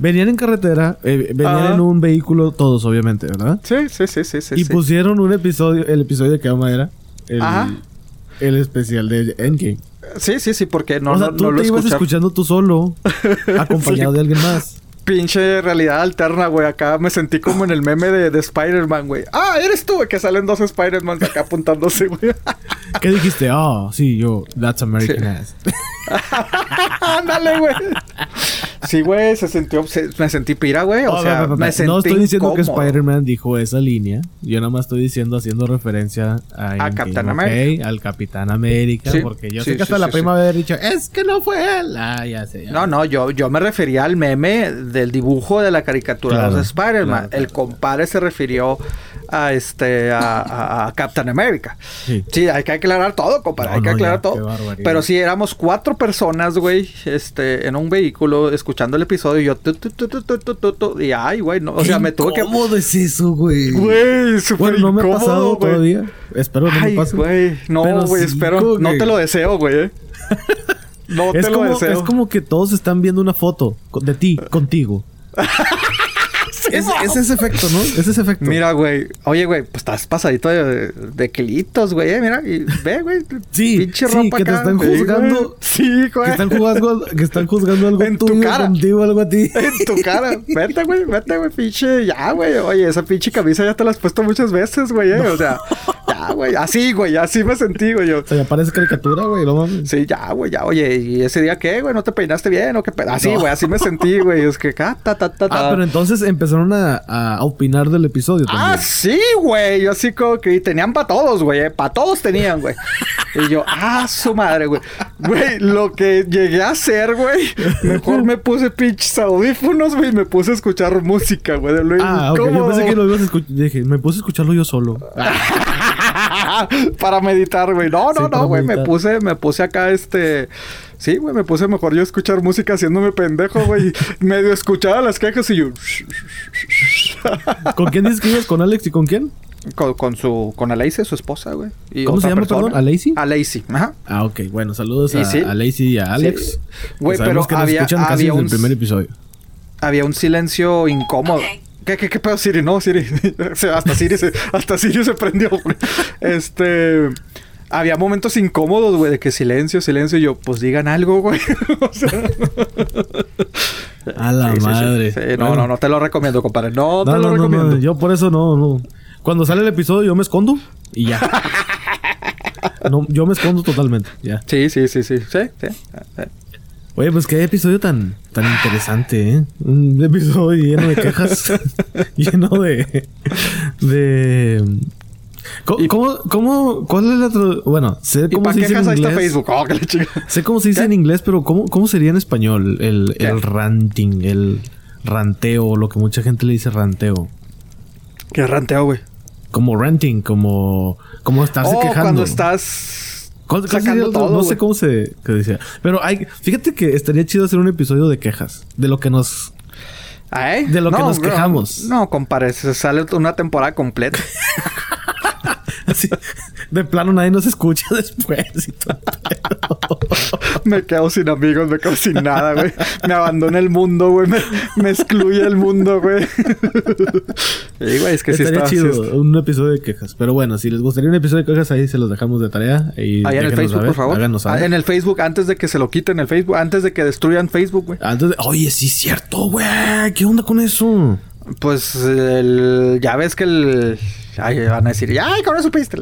Venían en carretera, eh, venían Ajá. en un vehículo todos, obviamente, ¿verdad? sí, sí, sí, sí, sí. y sí. pusieron un episodio, el episodio de Cama era el, Ajá. el especial de Endgame. Sí, sí, sí, porque no, o sea, no, tú no lo te ibas escuchando tú solo, [LAUGHS] acompañado Sí. de alguien más. Pinche realidad alterna, güey. Acá me sentí como en el meme de, de Spider-Man, güey. Ah, eres tú, güey, que salen dos Spider-Man acá apuntándose, güey. [LAUGHS] ¿Qué dijiste? Ah, sí, yo, that's American Sí. ass. [LAUGHS] Ándale, güey. Sí, güey, se sintió, se- me sentí pira, güey. O Oh, sea, va, me sentí no estoy diciendo que. Spider-Man dijo esa línea. Yo nada más estoy diciendo, haciendo referencia a, Endgame, Capitán. América. Al Capitán América. Sí, Porque yo sí, sé que sí, hasta la prima había dicho, es que no fue él. Ah, ya sé. ya No, no, yo, yo me refería al meme del dibujo de la caricatura Claro, de Spider-Man. claro, claro. El compadre se refirió a este a, a- a Captain America. Sí. Sí, hay que aclarar todo, compadre. No, hay que no, aclarar ya, todo. Pero sí, éramos cuatro personas, güey, este, en un vehículo, escuchando el episodio y yo. Tu, tu, tu, y ay, güey, no. O sea, me tuve que. ¿Cómo es eso, güey? Güey, súper bueno, no me ha pasado güey. todavía. Espero que ay, no me pase. güey, no, güey, espero. Que... No te lo deseo, güey. [LAUGHS] No te es lo como, deseo. Es como que todos están viendo una foto de ti, contigo. [LAUGHS] [LAUGHS] es, es ese efecto, ¿no? Es ese efecto. Mira, güey. Oye, güey, pues estás pasadito de, de kilitos, güey. eh, Mira, y ve, güey. Sí, pinche sí, ropa que te acá, están güey, juzgando. güey. Sí, güey. que están jugando, que están juzgando algo En tu tuyo, cara. contigo, algo a ti. [LAUGHS] En tu cara. Vete, güey. Vete, güey, pinche. Ya, güey. Oye, esa pinche camisa ya te la has puesto muchas veces, güey. eh, O sea, [LAUGHS] ya, güey. Así, güey. Así me sentí, güey. Yo. O sea, ya parece caricatura, güey, no mames. Sí, ya, güey, ya, oye, ¿y ese día qué, güey? ¿No te peinaste bien o qué pedo? Así, No. güey, así me sentí, güey. Es que, ah, ta, ta, ta, Ah, ta. pero entonces empezaron a, a opinar del episodio Ah, también. sí, güey. Yo así como que tenían para todos, güey. eh, Para todos tenían, güey. Y yo, ah, su madre, güey. Güey, lo que llegué a hacer, güey. Mejor me puse pinches audífonos, güey. Y me puse a escuchar música, güey. Ah, ok. Yo pensé que lo ibas a escuchar. Dije, me puse a escucharlo yo solo. [LAUGHS] [LAUGHS] para meditar, güey. No, no, no, güey. Me puse, me puse acá, este. Sí, güey, me puse mejor yo a escuchar música haciéndome pendejo, güey. [LAUGHS] Medio escuchaba las quejas y yo. ¿Con quién dices que ibas? ¿Con Alex y con quién? con, con su. Con Alaise, su esposa, güey. y ¿Cómo se llama, persona. perdón? ¿Alaise? Alaise, ajá. Ah, ok. Bueno, saludos a, sí. a Lacey y a Alex. Güey, pero que nos había- casi había desde un- el primer episodio. Había un silencio incómodo. ¿Qué, qué, qué pedo, Siri? No, Siri. [LAUGHS] Hasta Siri se, hasta Siri se prendió, güey. Este. Había momentos incómodos, güey, de que silencio, silencio. Y yo, pues digan algo, güey. [LAUGHS] o sea. A la Sí, sí, sí. madre. Sí, no, Bueno. no, no te lo recomiendo, compadre. No, te No, lo no, no, recomiendo. yo por eso no, no. Cuando sale el episodio yo me escondo y ya. [LAUGHS] no, yo me escondo totalmente, ya. Sí, sí, sí, sí. Sí, sí. Oye, pues qué episodio tan, tan interesante, ¿eh? Un episodio lleno de quejas, [LAUGHS] [LAUGHS] lleno de... de... ¿Cómo, Y- cómo, cómo- cuál es la tra- Bueno, sé ¿Y cómo se dice en inglés. Facebook? Oh. Sé cómo se dice ¿Qué? en inglés, pero ¿cómo, cómo sería en español el, el ranting, el ranteo, lo que mucha gente le dice ranteo? Qué ranteo, güey. Como ranting, como, como estarse Oh, quejando. cuando estás ¿Cuál- cuál sería sacando todo, no sé cómo se decía. Pero hay, fíjate que estaría chido hacer un episodio de quejas. De lo que nos. ¿Eh? De lo que nos bro, quejamos. No, compadre, se sale una temporada completa. [LAUGHS] así, de plano nadie nos escucha [LAUGHS] después y todo. me quedo sin amigos, me quedo sin nada, güey. Me abandona el mundo, güey. Me, me excluye el mundo, güey. Sí, güey, es que sí estaría está... sí chido está- un episodio de quejas. Pero bueno, si les gustaría un episodio de quejas, ahí se los dejamos de tarea. Y Ahí en el Facebook, saber, por favor. Háganos Ah, saber. En el Facebook, antes de que se lo quiten el Facebook, antes de que destruyan Facebook, güey. Antes de- Oye, sí es cierto, güey. ¿Qué onda con eso? Pues el, ya ves que el. Ay, van a decir, ay, cabrón, supiste.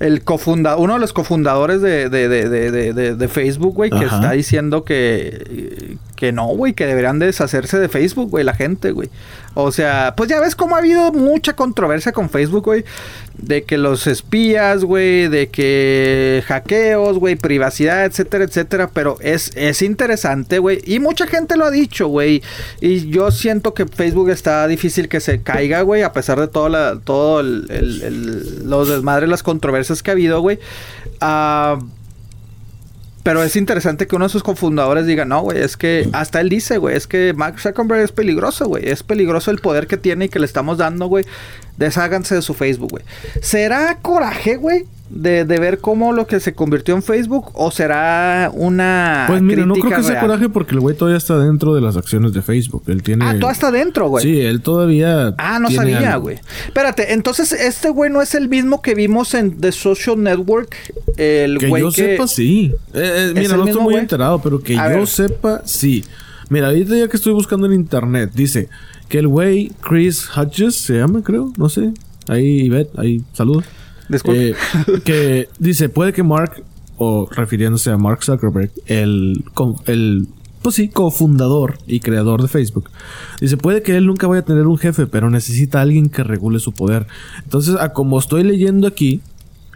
El cofunda, uno de los cofundadores de, de, de, de, de, de- de Facebook, güey, que Ajá. está diciendo que, que no, güey, que deberían deshacerse de Facebook, güey, la gente, güey. O sea, pues ya ves cómo ha habido mucha controversia con Facebook, güey. De que los espías, güey, de que hackeos, güey, privacidad, etcétera, etcétera. Pero es, es interesante, güey. Y mucha gente lo ha dicho, güey. Y yo siento que Facebook está difícil que se caiga, güey, a pesar de todo, la, todo el- los desmadres, las controversias que ha habido, güey. Ah... Pero es interesante que uno de sus cofundadores diga, no, güey, es que hasta él dice, güey, es que Mark Zuckerberg es peligroso, güey. Es peligroso el poder que tiene y que le estamos dando, güey. Desháganse de su Facebook, güey. ¿Será coraje, güey? De, de ver cómo lo que se convirtió en Facebook o será una Pues mira, no creo que sea coraje porque el güey todavía está dentro de las acciones de Facebook. Él tiene. Ah, tú hasta adentro, güey. Sí, él todavía. Ah, no sabía, algo. güey. Espérate, entonces este güey no es el mismo que vimos en The Social Network. El Que güey yo que... sepa, sí. Eh, eh, mira, no estoy muy güey? enterado, pero que A yo ver. sepa, sí. Mira, ahorita ya que estoy buscando en internet, dice que el güey Chris Hodges se llama, creo, no sé. Ahí, Ivette, ahí, saludos. Eh, que dice, puede que Mark, o refiriéndose a Mark Zuckerberg, el, el pues sí, cofundador y creador de Facebook. Dice, puede que él nunca vaya a tener un jefe, pero necesita a alguien que regule su poder. Entonces, a como estoy leyendo aquí,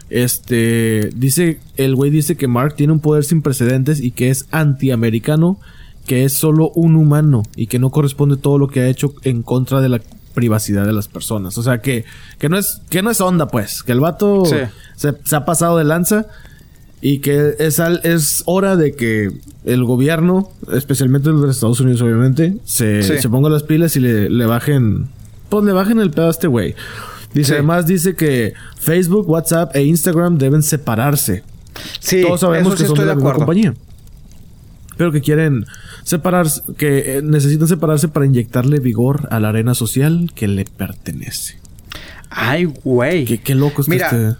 este, dice, el güey dice que Mark tiene un poder sin precedentes y que es antiamericano, que es solo un humano y que no corresponde todo lo que ha hecho en contra de la privacidad de las personas. O sea, que, que no es, que no es onda, pues, que el vato Sí. se, se ha pasado de lanza y que es, al- es hora de que el gobierno, especialmente el de los Estados Unidos, obviamente, se, Sí. se ponga las pilas y le, le bajen, pues le bajen el pedo a este güey. Dice, Sí. además dice que Facebook, WhatsApp e Instagram deben separarse. Sí, Todos sabemos eso que son de la de misma acuerdo. compañía. Pero que quieren separarse, que eh, necesitan separarse para inyectarle vigor a la arena social que le pertenece. Ay, güey. Qué, qué loco está Mira, este.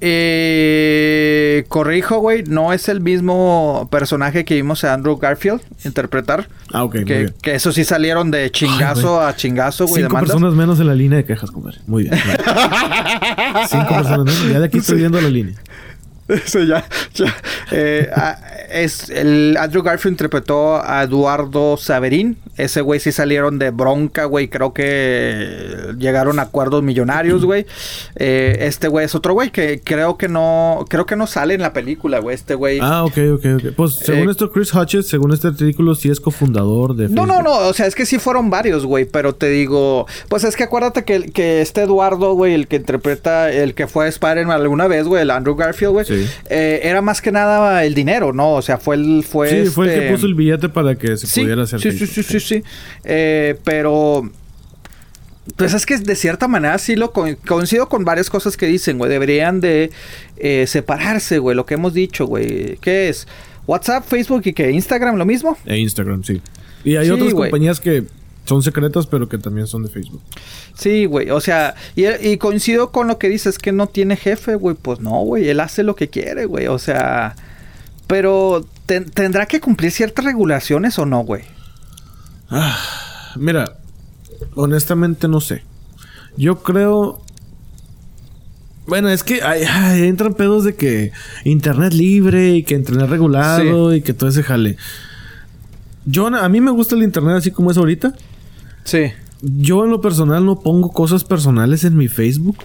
Eh, corrijo, güey, no es el mismo personaje que vimos a Andrew Garfield interpretar. Ah, ok, muy Que, bien. que eso sí salieron de chingazo a chingazo, güey, Cinco demandas. personas menos en la línea de quejas, compadre. Muy bien. [LAUGHS] Cinco personas menos. Ya de aquí estoy viendo la línea. [LAUGHS] Eso ya, ya. Eh, ah, es el Andrew Garfield interpretó a Eduardo Saverín. Ese güey sí salieron de bronca, güey. Creo que llegaron a acuerdos millonarios, güey. Eh, este güey es otro güey que creo que no, creo que no sale en la película, güey. Este güey. Ah, ok, ok, ok. Pues según Eh, esto, Chris Hodges, según este artículo, sí es cofundador de No, no, no, o sea, es que sí fueron varios, güey, pero te digo, pues es que acuérdate que, que este Eduardo, güey, el que interpreta, el que fue Spider-Man alguna vez, güey, el Andrew Garfield, güey, Sí. Eh, era más que nada el dinero, ¿no? O sea, fue el, fue Sí, fue el este- que puso el billete para que se sí, pudiera hacer sí, sí, sí, sí, sí, Eh, pero... Pues es que de cierta manera sí lo co- coincido con varias cosas que dicen, güey. Deberían de eh, separarse, güey. Lo que hemos dicho, güey. ¿Qué es? WhatsApp, Facebook y que Instagram, lo mismo. E Instagram, sí. Y hay Sí, otras compañías que son secretas, pero que también son de Facebook. Sí, güey, o sea, y, y coincido con lo que dices, que no tiene jefe, güey, pues no, güey, él hace lo que quiere, güey, o sea, pero ten- tendrá que cumplir ciertas regulaciones o no, güey. Mira, honestamente no sé. Yo creo. Bueno, es que entran pedos de que internet libre y que internet regulado y que todo ese jale. Yo, a mí me gusta el internet así como es ahorita. Sí. Yo en lo personal no pongo cosas personales en mi Facebook.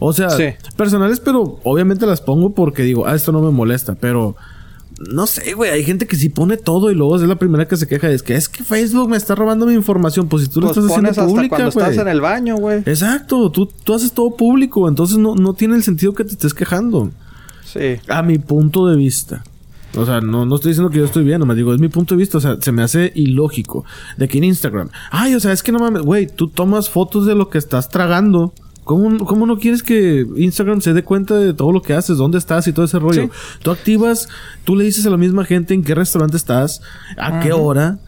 O sea, Sí. personales, pero obviamente las pongo porque digo, ah, esto no me molesta, pero no sé, güey, hay gente que sí pone todo y luego es la primera que se queja, es que es que Facebook me está robando mi información, pues si tú lo Pues estás haciendo pones hasta pública, cuando estás en el baño, güey. Exacto, tú, tú haces todo público, entonces no, no tiene el sentido que te estés quejando. Sí. A mi punto de vista. O sea, no, no estoy diciendo que yo estoy bien, nomás digo, es mi punto de vista. O sea, se me hace ilógico. De que en Instagram, ay, o sea, es que no mames, güey, tú tomas fotos de lo que estás tragando. ¿Cómo, ¿Cómo no quieres que Instagram se dé cuenta de todo lo que haces, dónde estás y todo ese rollo? Sí. Tú activas, tú le dices a la misma gente en qué restaurante estás, a qué hora,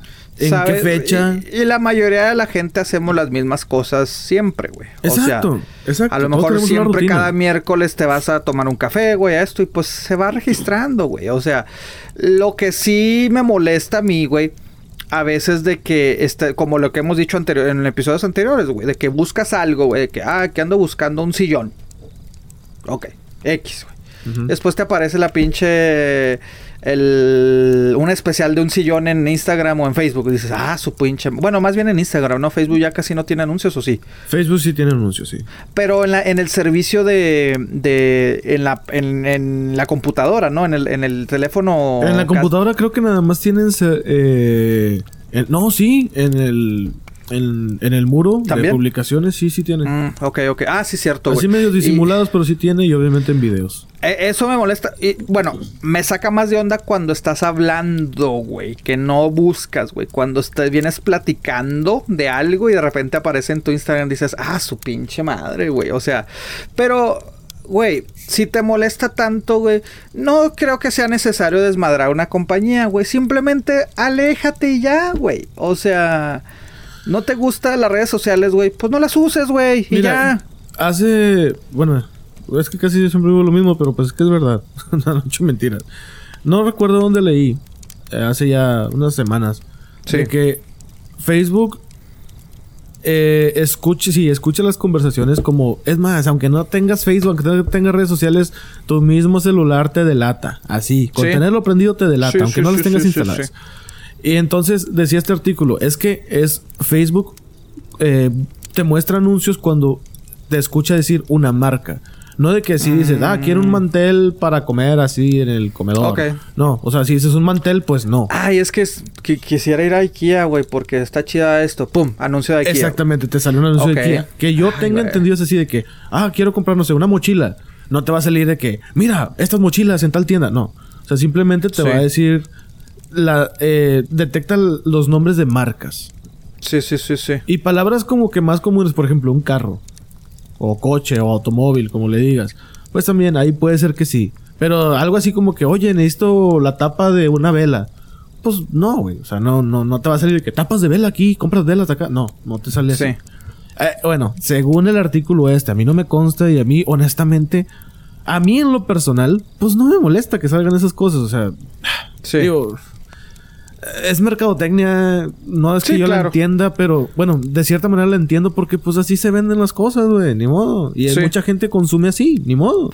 en qué fecha. Y, y la mayoría de la gente hacemos las mismas cosas siempre, güey. O sea, Exacto, exacto. A lo mejor siempre cada miércoles te vas a tomar un café, güey, a esto y pues se va registrando, güey. O sea, lo que sí me molesta a mí, güey, a veces de que, este, como lo que hemos dicho anterior, en episodios anteriores, güey, de que buscas algo, güey, de que, ah, que ando buscando un sillón. Ok, X, güey. Después te aparece la pinche el, un especial de un sillón en Instagram o en Facebook. Y dices, ah, su pinche. Bueno, más bien en Instagram, ¿no? Facebook ya casi no tiene anuncios, ¿o sí? Facebook sí tiene anuncios, sí. Pero en, la, en el servicio de. de en, la, en, en la computadora, ¿no? En el, en el teléfono. En la computadora creo que nada más tienen. Eh, no, sí, en el. En, en, el muro de publicaciones sí, sí tiene. Mm, ok, ok. Ah, sí, cierto. Así medio disimulados, pero sí tiene y obviamente en videos. E, eso me molesta. Y bueno, me saca más de onda cuando estás hablando, güey. Que no buscas, güey. Cuando te vienes platicando de algo y de repente aparece en tu Instagram y dices, ah, su pinche madre, güey. O sea, pero güey, si te molesta tanto, güey, no creo que sea necesario desmadrar una compañía, güey. Simplemente aléjate y ya, güey. O sea, no te gustan las redes sociales, güey, pues no las uses, güey, y ya. Hace, bueno, es que casi siempre digo lo mismo, pero pues es que es verdad. [LAUGHS] no, no hecho mentiras. No recuerdo dónde leí, eh, hace ya unas semanas, sí. de que Facebook eh, escuche, sí, escucha las conversaciones como, es más, aunque no tengas Facebook, aunque no tengas redes sociales, tu mismo celular te delata, así, con tenerlo prendido te delata, aunque no las tengas instaladas. Y entonces decía este artículo, es que es Facebook eh, te muestra anuncios cuando te escucha decir una marca. No de que si dices, ah, quiero un mm. mantel para comer así en el comedor. Ok. No, o sea, si dices un mantel, pues no. Ay, es que, quisiera ir a IKEA, güey, porque está chida esto. Pum, anuncio de IKEA. Exactamente, te salió un anuncio de IKEA. Que yo tenga entendido es así de que, ah, quiero comprar, no sé, una mochila. No te va a salir de que, mira, estas mochilas en tal tienda. No. O sea, simplemente te va a decir la, eh, detecta los nombres de marcas. Sí, sí, sí, sí. Y palabras como que más comunes, por ejemplo, un carro. O coche, o automóvil, como le digas. Pues también ahí puede ser que sí. Pero algo así como que, oye, necesito la tapa de una vela. Pues no, güey. O sea, no, no, no te va a salir que tapas de vela aquí, compras velas acá. No, no te sale así. Sí. Eh, bueno, según el artículo este, a mí no me consta y a mí, honestamente, a mí en lo personal, pues no me molesta que salgan esas cosas. O sea, sí. digo, es mercadotecnia, no es que yo la entienda, pero bueno, de cierta manera la entiendo porque pues así se venden las cosas, güey, ni modo. Y mucha gente consume así, ni modo.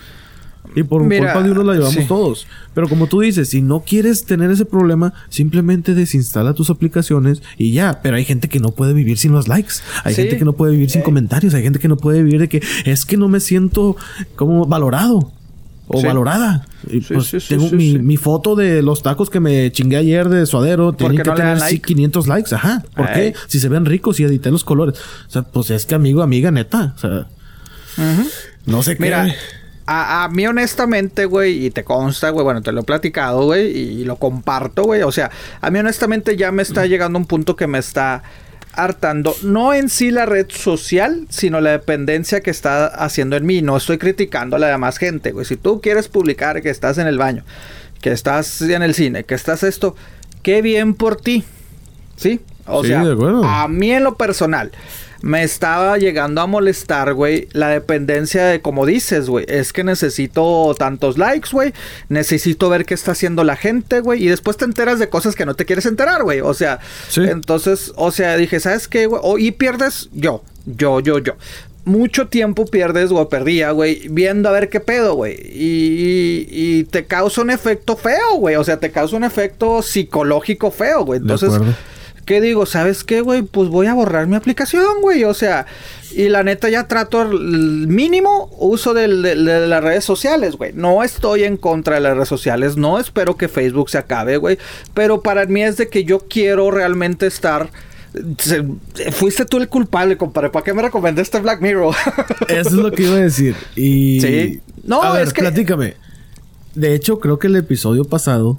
Y por culpa de uno la llevamos todos. Pero como tú dices, si no quieres tener ese problema, simplemente desinstala tus aplicaciones y ya. Pero hay gente que no puede vivir sin los likes. Hay gente que no puede vivir sin eh. comentarios. Hay gente que no puede vivir de que es que no me siento como valorado o valorada. Y pues tengo mi, mi, foto de los tacos que me chingué ayer de suadero. Tienen que tener 500 likes. Ajá. ¿Por qué? Si se ven ricos y edité los colores. O sea, pues es que amigo, amiga, neta. O sea, no sé qué. Mira, a, a, mí honestamente, güey, y te consta, güey, bueno, te lo he platicado, güey, y, lo comparto, güey. O sea, a mí honestamente ya me está llegando un punto que me está hartando, no en sí la red social, sino la dependencia que está haciendo en mí. No estoy criticando a la demás gente, güey. Si tú quieres publicar que estás en el baño, que estás en el cine, que estás esto, qué bien por ti. ¿Sí? O sea, a mí en lo personal, me estaba llegando a molestar, güey, la dependencia de, como dices, güey, es que necesito tantos likes, güey, necesito ver qué está haciendo la gente, güey, y después te enteras de cosas que no te quieres enterar, güey, o sea, entonces, o sea, dije, ¿sabes qué, güey? y pierdes yo, yo, yo, yo mucho tiempo pierdes o perdía, güey, viendo a ver qué pedo, güey. Y, y, te causa un efecto feo, güey. O sea, te causa un efecto psicológico feo, güey. Entonces, ¿Qué digo? ¿Sabes qué, güey? Pues voy a borrar mi aplicación, güey. O sea, y la neta ya trato el mínimo uso de, las redes sociales, güey. No estoy en contra de las redes sociales. No espero que Facebook se acabe, güey. Pero para mí es de que yo quiero realmente estar... fuiste tú el culpable, compadre. ¿Para qué me recomendaste Black Mirror? [LAUGHS] Eso es lo que iba a decir. Y... Sí. No, a ver, es que... platícame. De hecho, creo que el episodio pasado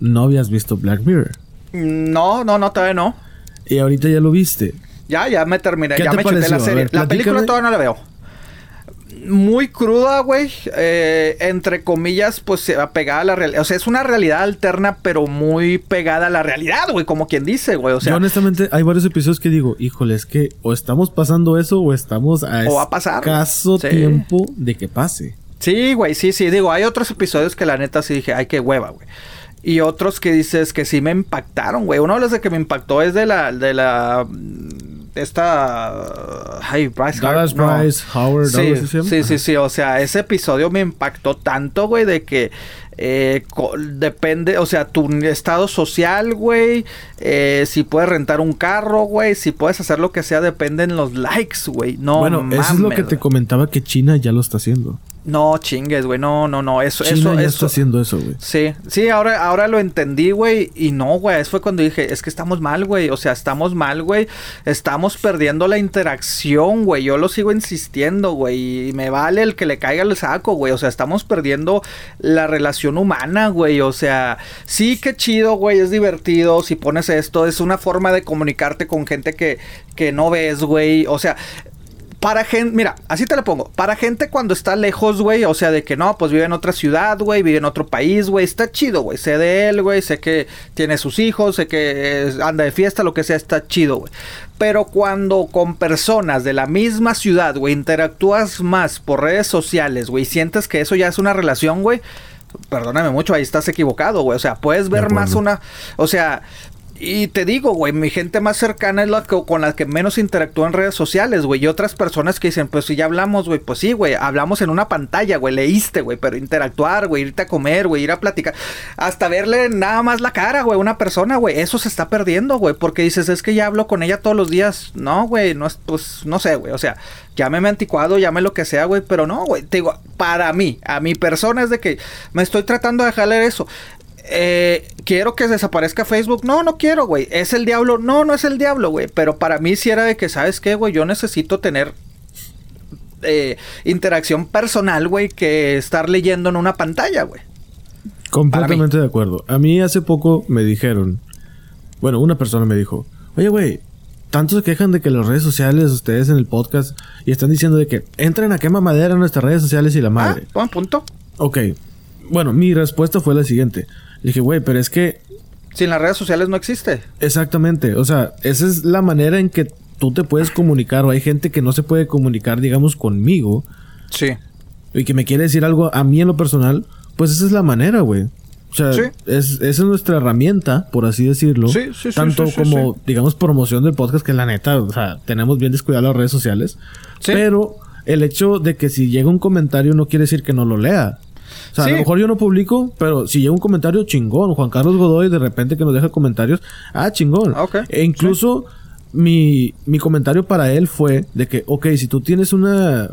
no habías visto Black Mirror. No, no, no, todavía no. ¿Y ahorita ya lo viste? Ya, ya me terminé, ya me chuté la serie. la película todavía no la veo. Muy cruda, güey. Eh, entre comillas, pues se va pegada a la realidad. O sea, es una realidad alterna, pero muy pegada a la realidad, güey. Como quien dice, güey. O sea, Yo honestamente, hay varios episodios que digo, híjole, es que o estamos pasando eso o estamos a, o a pasar. escaso tiempo de que pase. Sí, güey, sí, sí. Digo, hay otros episodios que la neta sí dije, ay, qué hueva, güey. Y otros que dices que sí me impactaron, güey. Uno de los que me impactó es de la, de la esta... Ay, Bryce Dallas Hart, no. Howard, Sí, sí, sí, sí, o sea, ese episodio me impactó tanto, güey, de que eh, depende, o sea, tu estado social, güey, eh, si puedes rentar un carro, güey, si puedes hacer lo que sea, dependen los likes, güey, no bueno, eso es lo mames, que te comentaba que China ya lo está haciendo. No chingues, güey, no, no, no, eso, China eso, ya eso. está haciendo eso, güey. Sí, sí, ahora, ahora lo entendí, güey. Y no, güey. Eso fue cuando dije, es que estamos mal, güey. O sea, estamos mal, güey. Estamos perdiendo la interacción, güey. Yo lo sigo insistiendo, güey. Y me vale el que le caiga el saco, güey. O sea, estamos perdiendo la relación humana, güey. O sea, sí, qué chido, güey. Es divertido. Si pones esto, es una forma de comunicarte con gente que, que no ves, güey. O sea, para gente, mira, así te lo pongo. Para gente cuando está lejos, güey, o sea, de que no, pues vive en otra ciudad, güey, vive en otro país, güey, está chido, güey. Sé de él, güey, sé que tiene sus hijos, sé que eh, anda de fiesta, lo que sea, está chido, güey. Pero cuando con personas de la misma ciudad, güey, interactúas más por redes sociales, güey, sientes que eso ya es una relación, güey. Perdóname mucho, ahí estás equivocado, güey. O sea, puedes ver más una. O sea, y te digo, güey, mi gente más cercana es la que, con la que menos interactúo en redes sociales, güey. Y otras personas que dicen, pues si ya hablamos, güey, pues sí, güey, hablamos en una pantalla, güey, leíste, güey, pero interactuar, güey, irte a comer, güey, ir a platicar, hasta verle nada más la cara, güey, una persona, güey, eso se está perdiendo, güey, porque dices, es que ya hablo con ella todos los días. No, güey, no es, pues, no sé, güey, o sea, llámeme anticuado, llame lo que sea, güey, pero no, güey, te digo, para mí, a mi persona es de que me estoy tratando de dejarle eso. Eh, quiero que desaparezca Facebook. No, no quiero, güey. ¿Es el diablo? No, no es el diablo, güey. Pero para mí sí era de que, ¿sabes qué, güey? Yo necesito tener eh, interacción personal, güey, que estar leyendo en una pantalla, güey. Completamente de acuerdo. A mí hace poco me dijeron, bueno, una persona me dijo, oye, güey, tanto se quejan de que las redes sociales, ustedes en el podcast, y están diciendo de que entren a quema madera en nuestras redes sociales y la madre. Ah, buen punto. Ok. Bueno, mi respuesta fue la siguiente. Le dije, güey, pero es que Sin las redes sociales no existe. Exactamente, o sea, esa es la manera en que tú te puedes comunicar o hay gente que no se puede comunicar, digamos, conmigo Sí. y que me quiere decir algo a mí en lo personal, pues esa es la manera, güey. O sea, Sí. es, esa es nuestra herramienta, por así decirlo. Sí, sí, sí, Tanto como, digamos, promoción del podcast, que la neta, o sea, tenemos bien descuidado las redes sociales. Sí. Pero el hecho de que si llega un comentario no quiere decir que no lo lea. O sea, Sí. a lo mejor yo no publico, pero si llega un comentario chingón, Juan Carlos Godoy de repente que nos deja comentarios, ah, chingón. Ok. E incluso mi, mi comentario para él fue de que, ok, si tú tienes una...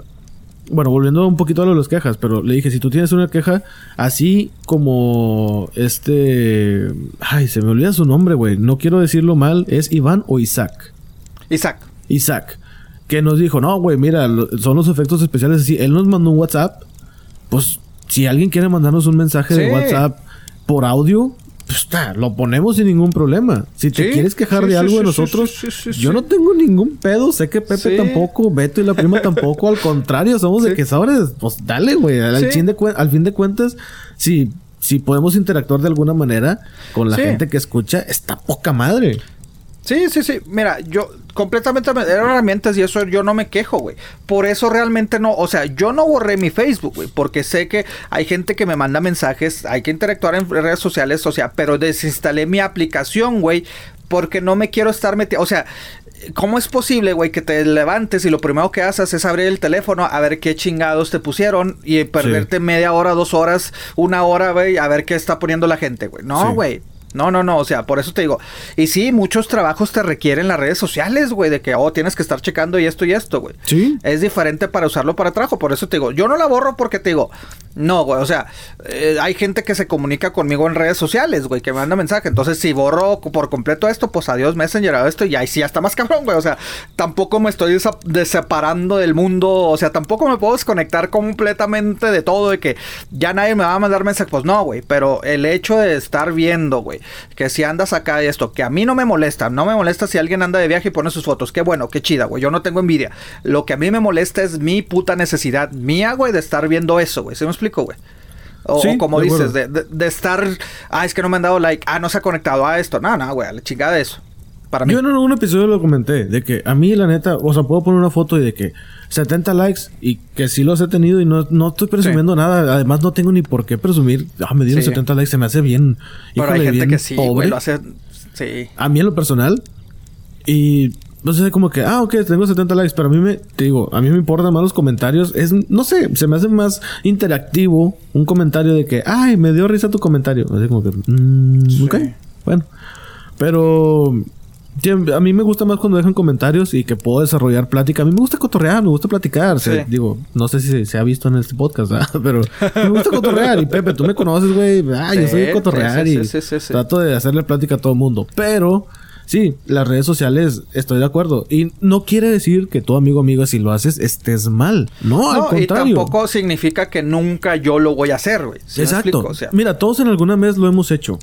Bueno, volviendo un poquito a lo de las quejas, pero le dije, si tú tienes una queja, así como este... Ay, se me olvida su nombre, güey. No quiero decirlo mal, es Iván o Isaac. Isaac. Isaac, que nos dijo, no, güey, mira, lo- son los efectos especiales así. Él nos mandó un WhatsApp. Pues, si alguien quiere mandarnos un mensaje de. WhatsApp por audio, pues ta, lo ponemos sin ningún problema. Si te Sí, quieres quejar sí, de algo de nosotros, yo no tengo ningún pedo. Sé que Pepe tampoco, Beto y la prima [LAUGHS] tampoco. Al contrario, somos de que pues dale, güey. Al, fin de al fin de cuentas, si, si podemos interactuar de alguna manera con la Sí. gente que escucha, está poca madre. Sí, sí, sí. Mira, yo completamente me- eran herramientas y eso yo no me quejo, güey. Por eso realmente no, o sea, yo no borré mi Facebook, güey, porque sé que hay gente que me manda mensajes, hay que interactuar en redes sociales, o sea, pero desinstalé mi aplicación, güey, porque no me quiero estar metiendo, o sea, ¿cómo es posible, güey, que te levantes y lo primero que haces es abrir el teléfono a ver qué chingados te pusieron y perderte media hora, dos horas, una hora, güey, a ver qué está poniendo la gente, güey? No, Sí. No, no, no, o sea, por eso te digo. Y sí, muchos trabajos te requieren las redes sociales, güey, de que, oh, tienes que estar checando y esto y esto, güey. Sí. Es diferente para usarlo para trabajo, por eso te digo, yo no la borro porque te digo, no, güey, o sea, eh, hay gente que se comunica conmigo en redes sociales, güey, que me manda mensaje, entonces si borro por completo esto, pues adiós Messenger, a esto y ahí sí ya está más cabrón, güey, o sea, tampoco me estoy separando del mundo, o sea, tampoco me puedo desconectar completamente de todo, de que ya nadie me va a mandar mensaje, pues no, güey, pero el hecho de estar viendo, güey, que si andas acá y esto, que a mí no me molesta, no me molesta si alguien anda de viaje y pone sus fotos, qué bueno, qué chida, güey, yo no tengo envidia, lo que a mí me molesta es mi puta necesidad mía, güey, de estar viendo eso, güey, ¿se me explico, güey? O, Sí, o como de dices, de, de- de estar, ah, es que no me han dado like, ah, no se ha conectado a esto, no, no, güey, a la chingada de eso, para mí. Yo en algún episodio lo comenté, de que a mí la neta, o sea, puedo poner una foto y de que 70 likes y que sí los he tenido y no, no estoy presumiendo nada. Además, no tengo ni por qué presumir. Ah, me dieron Sí. 70 likes, se me hace bien. Pero híjole, hay gente bien que sí, pobre. güey, lo hace, sí. A mí en lo personal. Y Entonces, como que, ah, ok, tengo 70 likes, pero a mí me, te digo, a mí me importan más los comentarios. Es, no sé, se me hace más interactivo un comentario de que, ay, me dio risa tu comentario. Así como que, mm, ok, bueno. Pero a mí me gusta más cuando dejan comentarios y que puedo desarrollar plática. A mí me gusta cotorrear, me gusta platicar. Sí. digo, no sé si se ha visto en este podcast, ¿verdad? [LAUGHS] pero me gusta cotorrear. Y Pepe, tú me conoces, güey. Ah, yo soy de cotorrear sí, y trato de hacerle plática a todo el mundo. Pero sí, las redes sociales, estoy de acuerdo. Y no quiere decir que tu amigo amiga, si lo haces, estés mal. No, al No, y contrario. tampoco significa que nunca yo lo voy a hacer, güey. ¿Sí me Exacto. O sea, Mira, todos en alguna vez lo hemos hecho.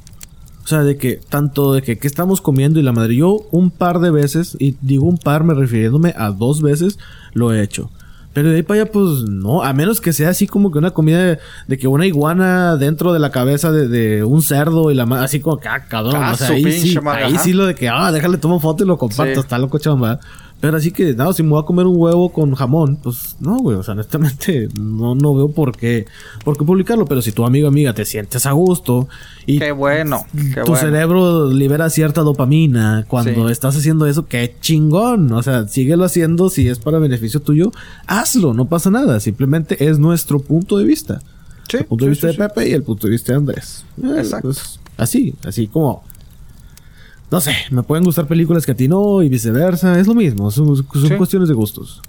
O sea, de que tanto de que qué estamos comiendo y la madre. Yo un par de veces, y digo un par me refiriéndome a dos veces, lo he hecho. Pero de ahí para allá, pues no, a menos que sea así como que una comida de, de que una iguana dentro de la cabeza de, de un cerdo y la madre, así como que, ah, cabrón. Ah, o sea, ahí sí, ahí sí lo de que, ah, déjale, tomo foto y lo comparto, Sí. está loco chamba. Pero así que, no, si me voy a comer un huevo con jamón, pues no, güey. O sea, honestamente, [LAUGHS] no, no veo por qué, por qué publicarlo. Pero si tu amigo amiga te sientes a gusto y qué bueno, qué tu bueno. cerebro libera cierta dopamina cuando Sí. estás haciendo eso, qué chingón. O sea, síguelo haciendo si es para beneficio tuyo, hazlo, no pasa nada. Simplemente es nuestro punto de vista. Sí, el punto de vista de. Pepe y el punto de vista de Andrés. Eh, Exacto. pues, así, así como. No sé, me pueden gustar películas que a ti no y viceversa. Es lo mismo, son, son Sí. cuestiones de gustos.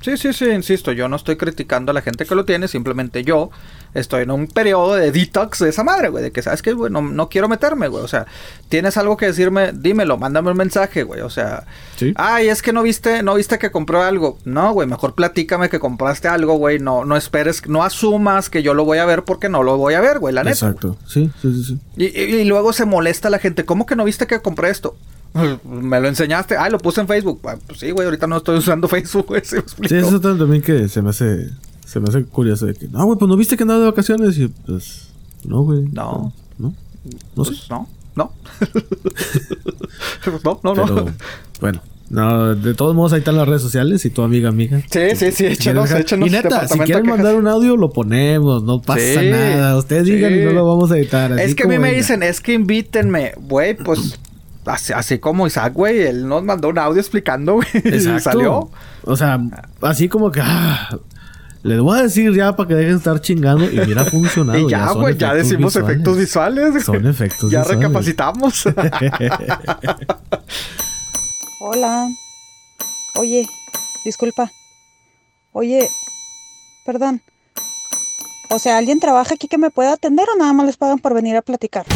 Sí, sí, sí, insisto, yo no estoy criticando a la gente que lo tiene, simplemente yo estoy en un periodo de detox de esa madre, güey, de que sabes que, güey, no, no quiero meterme, güey, o sea, tienes algo que decirme, dímelo, mándame un mensaje, güey, o sea, Sí. ay, es que no viste, no viste que compré algo, no, güey, mejor platícame que compraste algo, güey, no, no esperes, no asumas que yo lo voy a ver porque no lo voy a ver, güey, la neta. Exacto. Sí, sí, sí, sí. Y, y- y luego se molesta la gente. ¿Cómo que no viste que compré esto? [LAUGHS] Me lo enseñaste. Ay, lo puse en Facebook. Ah, Pues sí, güey, ahorita no estoy usando [LAUGHS] Facebook, güey. ¿sí eso también que se me hace, se me hace curioso de que, no, güey, pues no viste que andaba de vacaciones y pues, no, güey. No. No, no. Pues, no, no. [LAUGHS] no, no, no. Bueno, no, de todos modos ahí están las redes sociales y tu amiga, amiga. Sí, sí, sí, échanos, dejar- échanos Y neta, si quieren mandar un audio, lo ponemos, no pasa Sí, nada. Ustedes digan y no lo vamos a editar. así Es que a mí me dicen, es que invítenme. Güey, pues así, así como Isaac, güey, él nos mandó un audio explicando, güey. Y salió. O sea, así como que, ah, les voy a decir ya para que dejen de estar chingando y mira, ha [LAUGHS] funcionado. Y ya, güey, ya efectos decimos visuales. efectos visuales. Son efectos [LAUGHS] Ya visuales. recapacitamos. [LAUGHS] Hola. Oye, disculpa. Oye, perdón. O sea, ¿alguien trabaja aquí que me pueda atender o nada más les pagan por venir a platicar?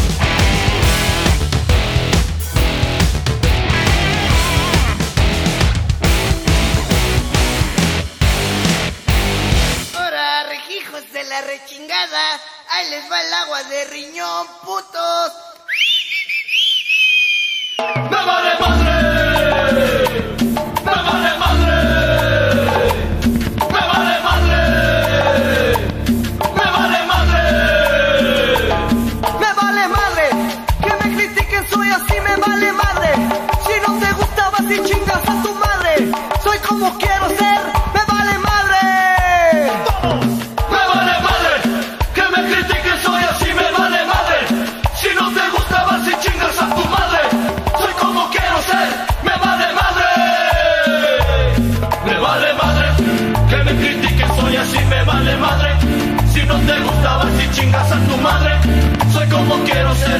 Les va el agua de riñón, putos. Me como quiero ser,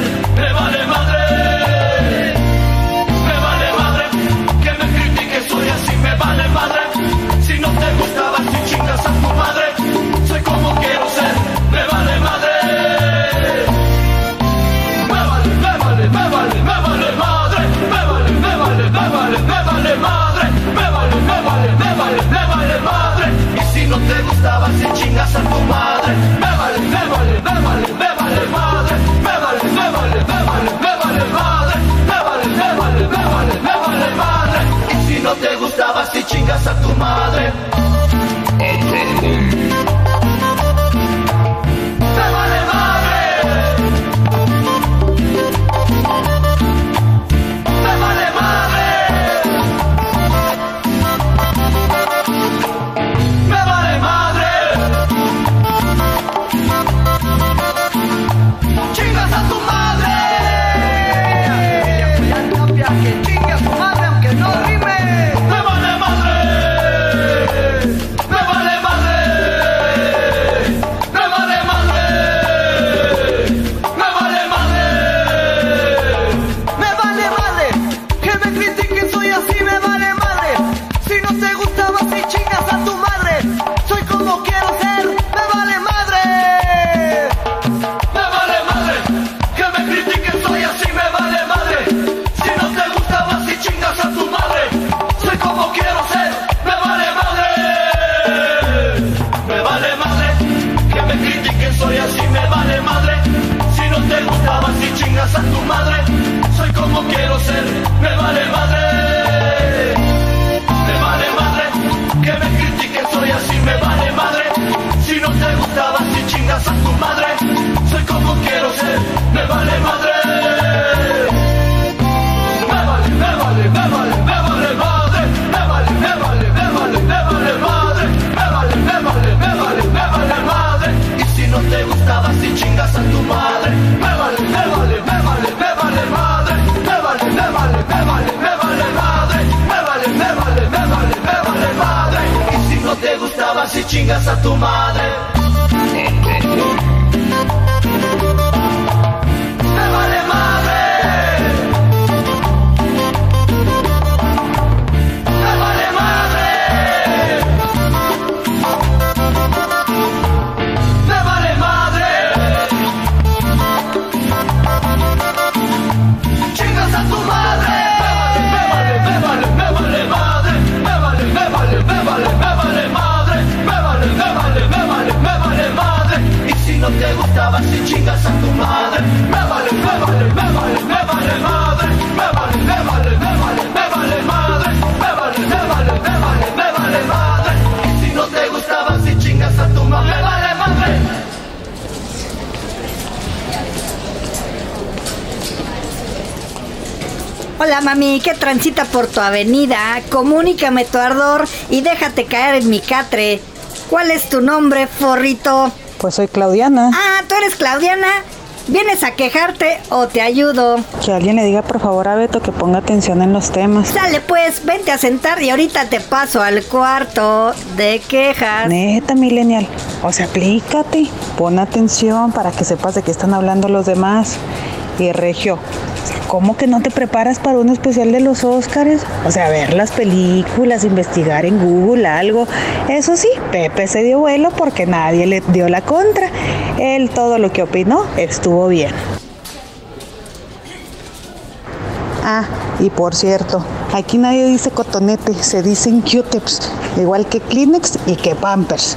bendigas a tu madre ¿qué transita por tu avenida? Comunícame tu ardor y déjate caer en mi catre. ¿Cuál es tu nombre, forrito? Pues soy Claudiana. Ah, ¿tú eres Claudiana? ¿Vienes a quejarte o te ayudo? Que alguien le diga por favor a Beto que ponga atención en los temas. Sale pues, vente a sentar y ahorita te paso al cuarto de quejas. Neta, millennial. O sea, aplícate. Pon atención para que sepas de qué están hablando los demás. Y Regio, ¿cómo que no te preparas para un especial de los Óscares? O sea, ver las películas, investigar en Google algo. Eso sí, Pepe se dio vuelo porque nadie le dio la contra. Él todo lo que opinó estuvo bien. Ah, y por cierto, aquí nadie dice cotonete, se dicen Q-tips, igual que Kleenex y que Pampers.